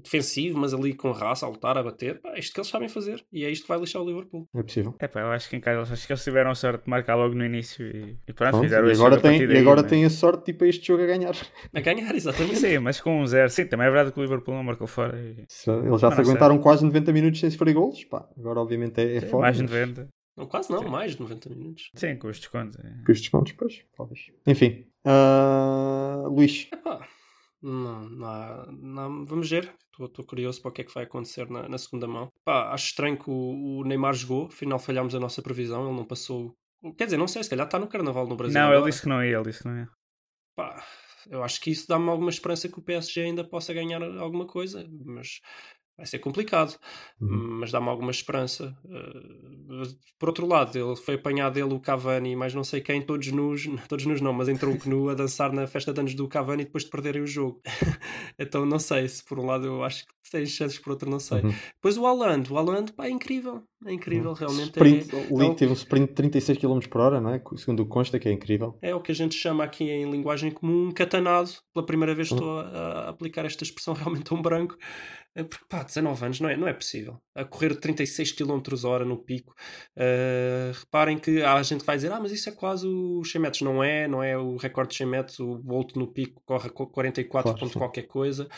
defensivo, mas ali com raça, a lutar, a bater. Pá, é isto que eles sabem fazer. E é isto que vai lixar o Liverpool. É possível. É pá, eu acho que em casa acho que eles tiveram a sorte de marcar logo no início e, e pronto, Pronto, fizeram e agora, tem, e agora mas- tem a sorte de ir para este jogo a ganhar. A ganhar, exatamente. Sim, mas com um zero. Sim, também é verdade que o Liverpool não marcou fora. E... Se- Eles já Mas se não sei. aguentaram quase 90 minutos sem sofrer golos. Pá, agora obviamente é, é Sim, mais de mas 90. Não, quase não, mais de 90 minutos. Sim, com os descontos. é. Com os descontos, pois, talvez. Enfim. ah, Luís, Epá, não, não, não- vamos ver. Estou curioso para o que é que vai acontecer na, na segunda mão. Pá, acho estranho que o, o Neymar jogou, afinal falhámos a nossa previsão, ele não passou. Quer dizer, não sei, se calhar está no carnaval no Brasil. Não, ele disse que não ia, ele disse que não ia. Pá, eu acho que isso dá-me alguma esperança que o PSG ainda possa ganhar alguma coisa, mas vai ser complicado. Uhum. Mas dá-me alguma esperança. Uh, por outro lado, ele foi apanhado ele, o Cavani, e mais não sei quem, todos nus, todos nus não, mas em tronco nu a dançar na festa de anos do Cavani depois de perderem o jogo. então não sei se por um lado eu acho que tem chances, por outro não sei. Uhum. Depois o Haaland, o Haaland, pá, é incrível. É incrível, realmente. sprint, é, o é o- teve um sprint de 36 km por hora, não é? Segundo consta, que é incrível. É o que a gente chama aqui em linguagem comum um catanado. Pela primeira vez Hum. estou a, a aplicar esta expressão realmente a um branco. É Porque, pá, 19 anos não é, não é possível. A correr 36 km hora no pico. Uh, reparem que há gente que vai dizer, ah, mas isso é quase os 100 metros. Não é, não é o recorde de 100 metros. O Bolt no pico corre a qu- 44 Claro, ponto qualquer coisa.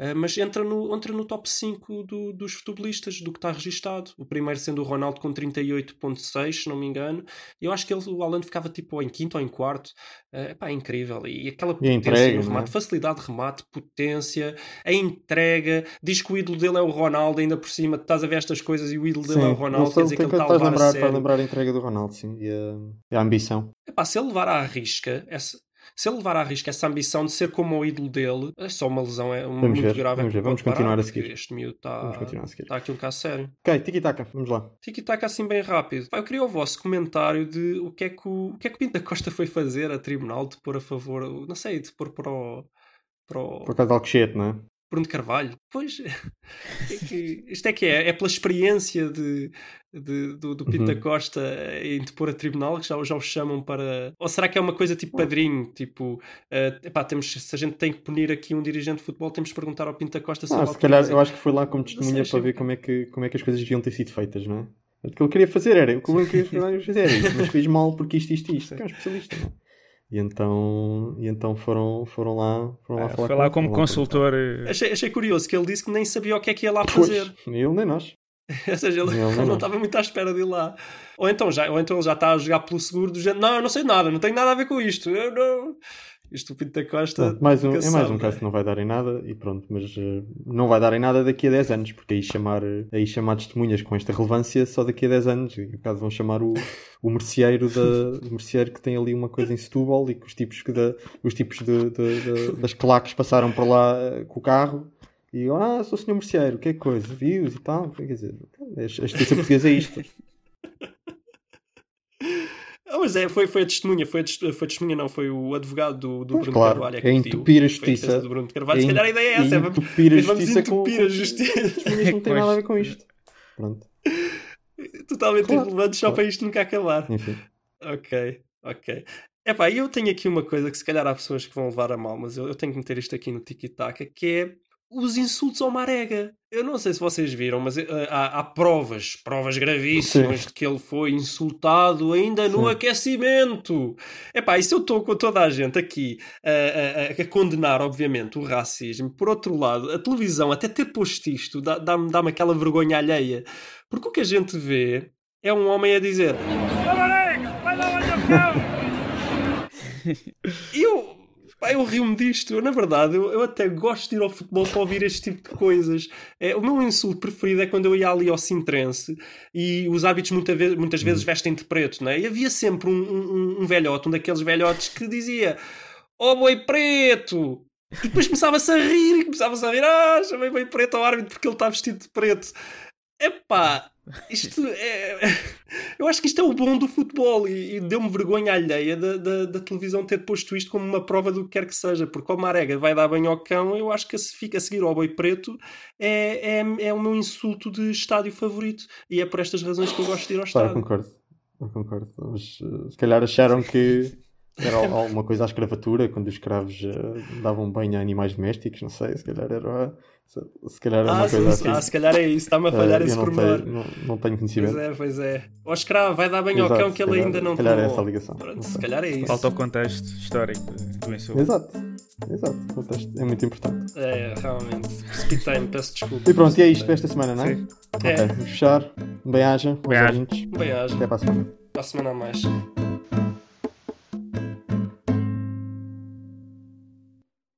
Uh, mas entra no, entra no top 5 do- dos futebolistas, do que está registado. O primeiro sendo o Ronaldo com 38.6, se não me engano. E eu acho que ele, o Haaland ficava tipo em quinto ou em quarto. Uh, é incrível. E aquela E potência entrega, no não é? remate, facilidade de remate, potência, a entrega. Diz que o ídolo dele é o Ronaldo, ainda por cima. Estás a ver estas coisas e o ídolo dele é o Ronaldo. Quer dizer que tem ele está a levar lembrar, a sério. lembrar a entrega do Ronaldo, sim. E a, e a ambição. Epá, se ele levar à risca essa, se ele levar à risca essa ambição de ser como o ídolo dele, é só uma lesão é uma Vamos muito ver, grave. vamos é ver, que vamos continuar parar, a seguir. Este miúdo está Vamos está aqui um caso sério. Ok, tiki-taka, vamos lá. Tiki-taka assim bem rápido. Eu queria o vosso comentário de o que é que o, o que é que Pinto da Costa foi fazer a tribunal de pôr a favor, não sei, de pôr para o, para o Por causa de Alcochete, não é? Bruno Carvalho. Pois, é que- isto é que é, é pela experiência de, de- do, do Pinto Uhum. da Costa em te pôr a tribunal que já, já o chamam para. Ou será que é uma coisa tipo padrinho? Tipo, eh, epá, temos, se a gente tem que punir aqui um dirigente de futebol, temos que perguntar ao Pinto da Costa se Ah, ele se calhar, eu acho que foi lá como testemunha para ver como é, que, como é que as coisas deviam ter sido feitas, não é? O que ele queria fazer era, o que Bruno queria fazer era isso, mas fez mal porque isto, isto, isto. Que é um especialista, não é? E então, e então foram, foram lá, foram lá Ah, falar foi com lá ele, como lá consultor. eh, Achei, achei curioso que ele disse que nem sabia o que é que ia lá fazer. Pois, nem ele nem nós. Ou seja, ele, ele não não. estava muito à espera de ir lá. Ou então, já, ou então ele já está a jogar pelo seguro do género, não, eu não sei nada, não tenho nada a ver com isto. Eu não... Isto o Pinto da Costa. Pronto, mais um, é mais um caso que não vai dar em nada e pronto, mas eh, não vai dar em nada daqui a 10 anos, porque aí chamar, eh, aí chamar testemunhas com esta relevância só daqui a 10 anos. E, no caso vão chamar o, o merceeiro da, o merceeiro que tem ali uma coisa em Setúbal e que os tipos, que da, os tipos de, de- de- das claques passaram por lá eh, com o carro e ah, sou o senhor merceeiro, que é coisa, vius e tal, quer dizer, a justiça portuguesa é isto. Ah, mas é, foi, foi a testemunha, foi a, tes- foi a testemunha, não, foi o advogado do, do Bruno claro, Carvalho. é pediu. entupir a justiça. do Bruno Carvalho. É Se calhar a ideia é essa, é, vamos, entupir a justiça entupir a justiça. testemunhas não tem nada a ver com isto. Pronto, Totalmente Claro, irrelevante só claro. para isto nunca acabar. enfim. Ok, ok. Epá, eu tenho aqui uma coisa que se calhar há pessoas que vão levar a mal, mas eu, eu tenho que meter isto aqui no tiki-taka, que é os insultos ao Marega. Eu não sei se vocês viram, mas eh, há, há provas, provas gravíssimas Sim. de que ele foi insultado ainda no Sim. aquecimento. Epá, se eu estou com toda a gente aqui a, a- a- a condenar, obviamente, o racismo, por outro lado, a televisão, até ter posto isto, dá- dá-me dá aquela vergonha alheia. Porque o que a gente vê é um homem a dizer. E eu, pá, eu rio-me disto. Eu, na verdade, eu, eu até gosto de ir ao futebol para ouvir este tipo de coisas. É, o meu insulto preferido é quando eu ia ali ao Sintrense e os hábitos muita vez, muitas vezes vestem de preto, né? E havia sempre um, um, um velhote, um daqueles velhotes que dizia: Oh boi preto! E depois começava-se a rir e começava-se a rir: Ah, chamei boi preto ao árbitro porque ele está vestido de preto. Epá, isto é. Eu acho que isto é o bom do futebol e, e deu-me vergonha alheia da, da, da televisão ter posto isto como uma prova do que quer que seja, porque como a Marega vai dar banho ao cão, eu acho que se fica a seguir ao boi preto é, é, é o meu insulto de estádio favorito e é por estas razões que eu gosto de ir ao estádio. concordo. Eu concordo. Mas, eh, se calhar acharam que era al- alguma coisa à escravatura, quando os escravos eh, davam banho a animais domésticos, não sei, se calhar era, se calhar Ah, uma sim, coisa sim. assim. ah, se calhar é isso, está-me a falhar Eh, esse pormenor. tenho, não, não tenho Pois conhecimento. é, pois é. O escravo vai dar banho ao Exato, cão que ele calhar- ainda não se calhar é tomou. essa a ligação. Pronto, se calhar é isso. Falta o contexto histórico do insulto. Exato, exato. O contexto É muito importante. É, realmente. Precipitei-me, peço desculpa. E pronto, e é isto para esta semana, não é? Sim. Ok, É. vamos fechar. Um bem-aja Bem-aja. Bem-aja. Até para a semana. Para a semana a mais.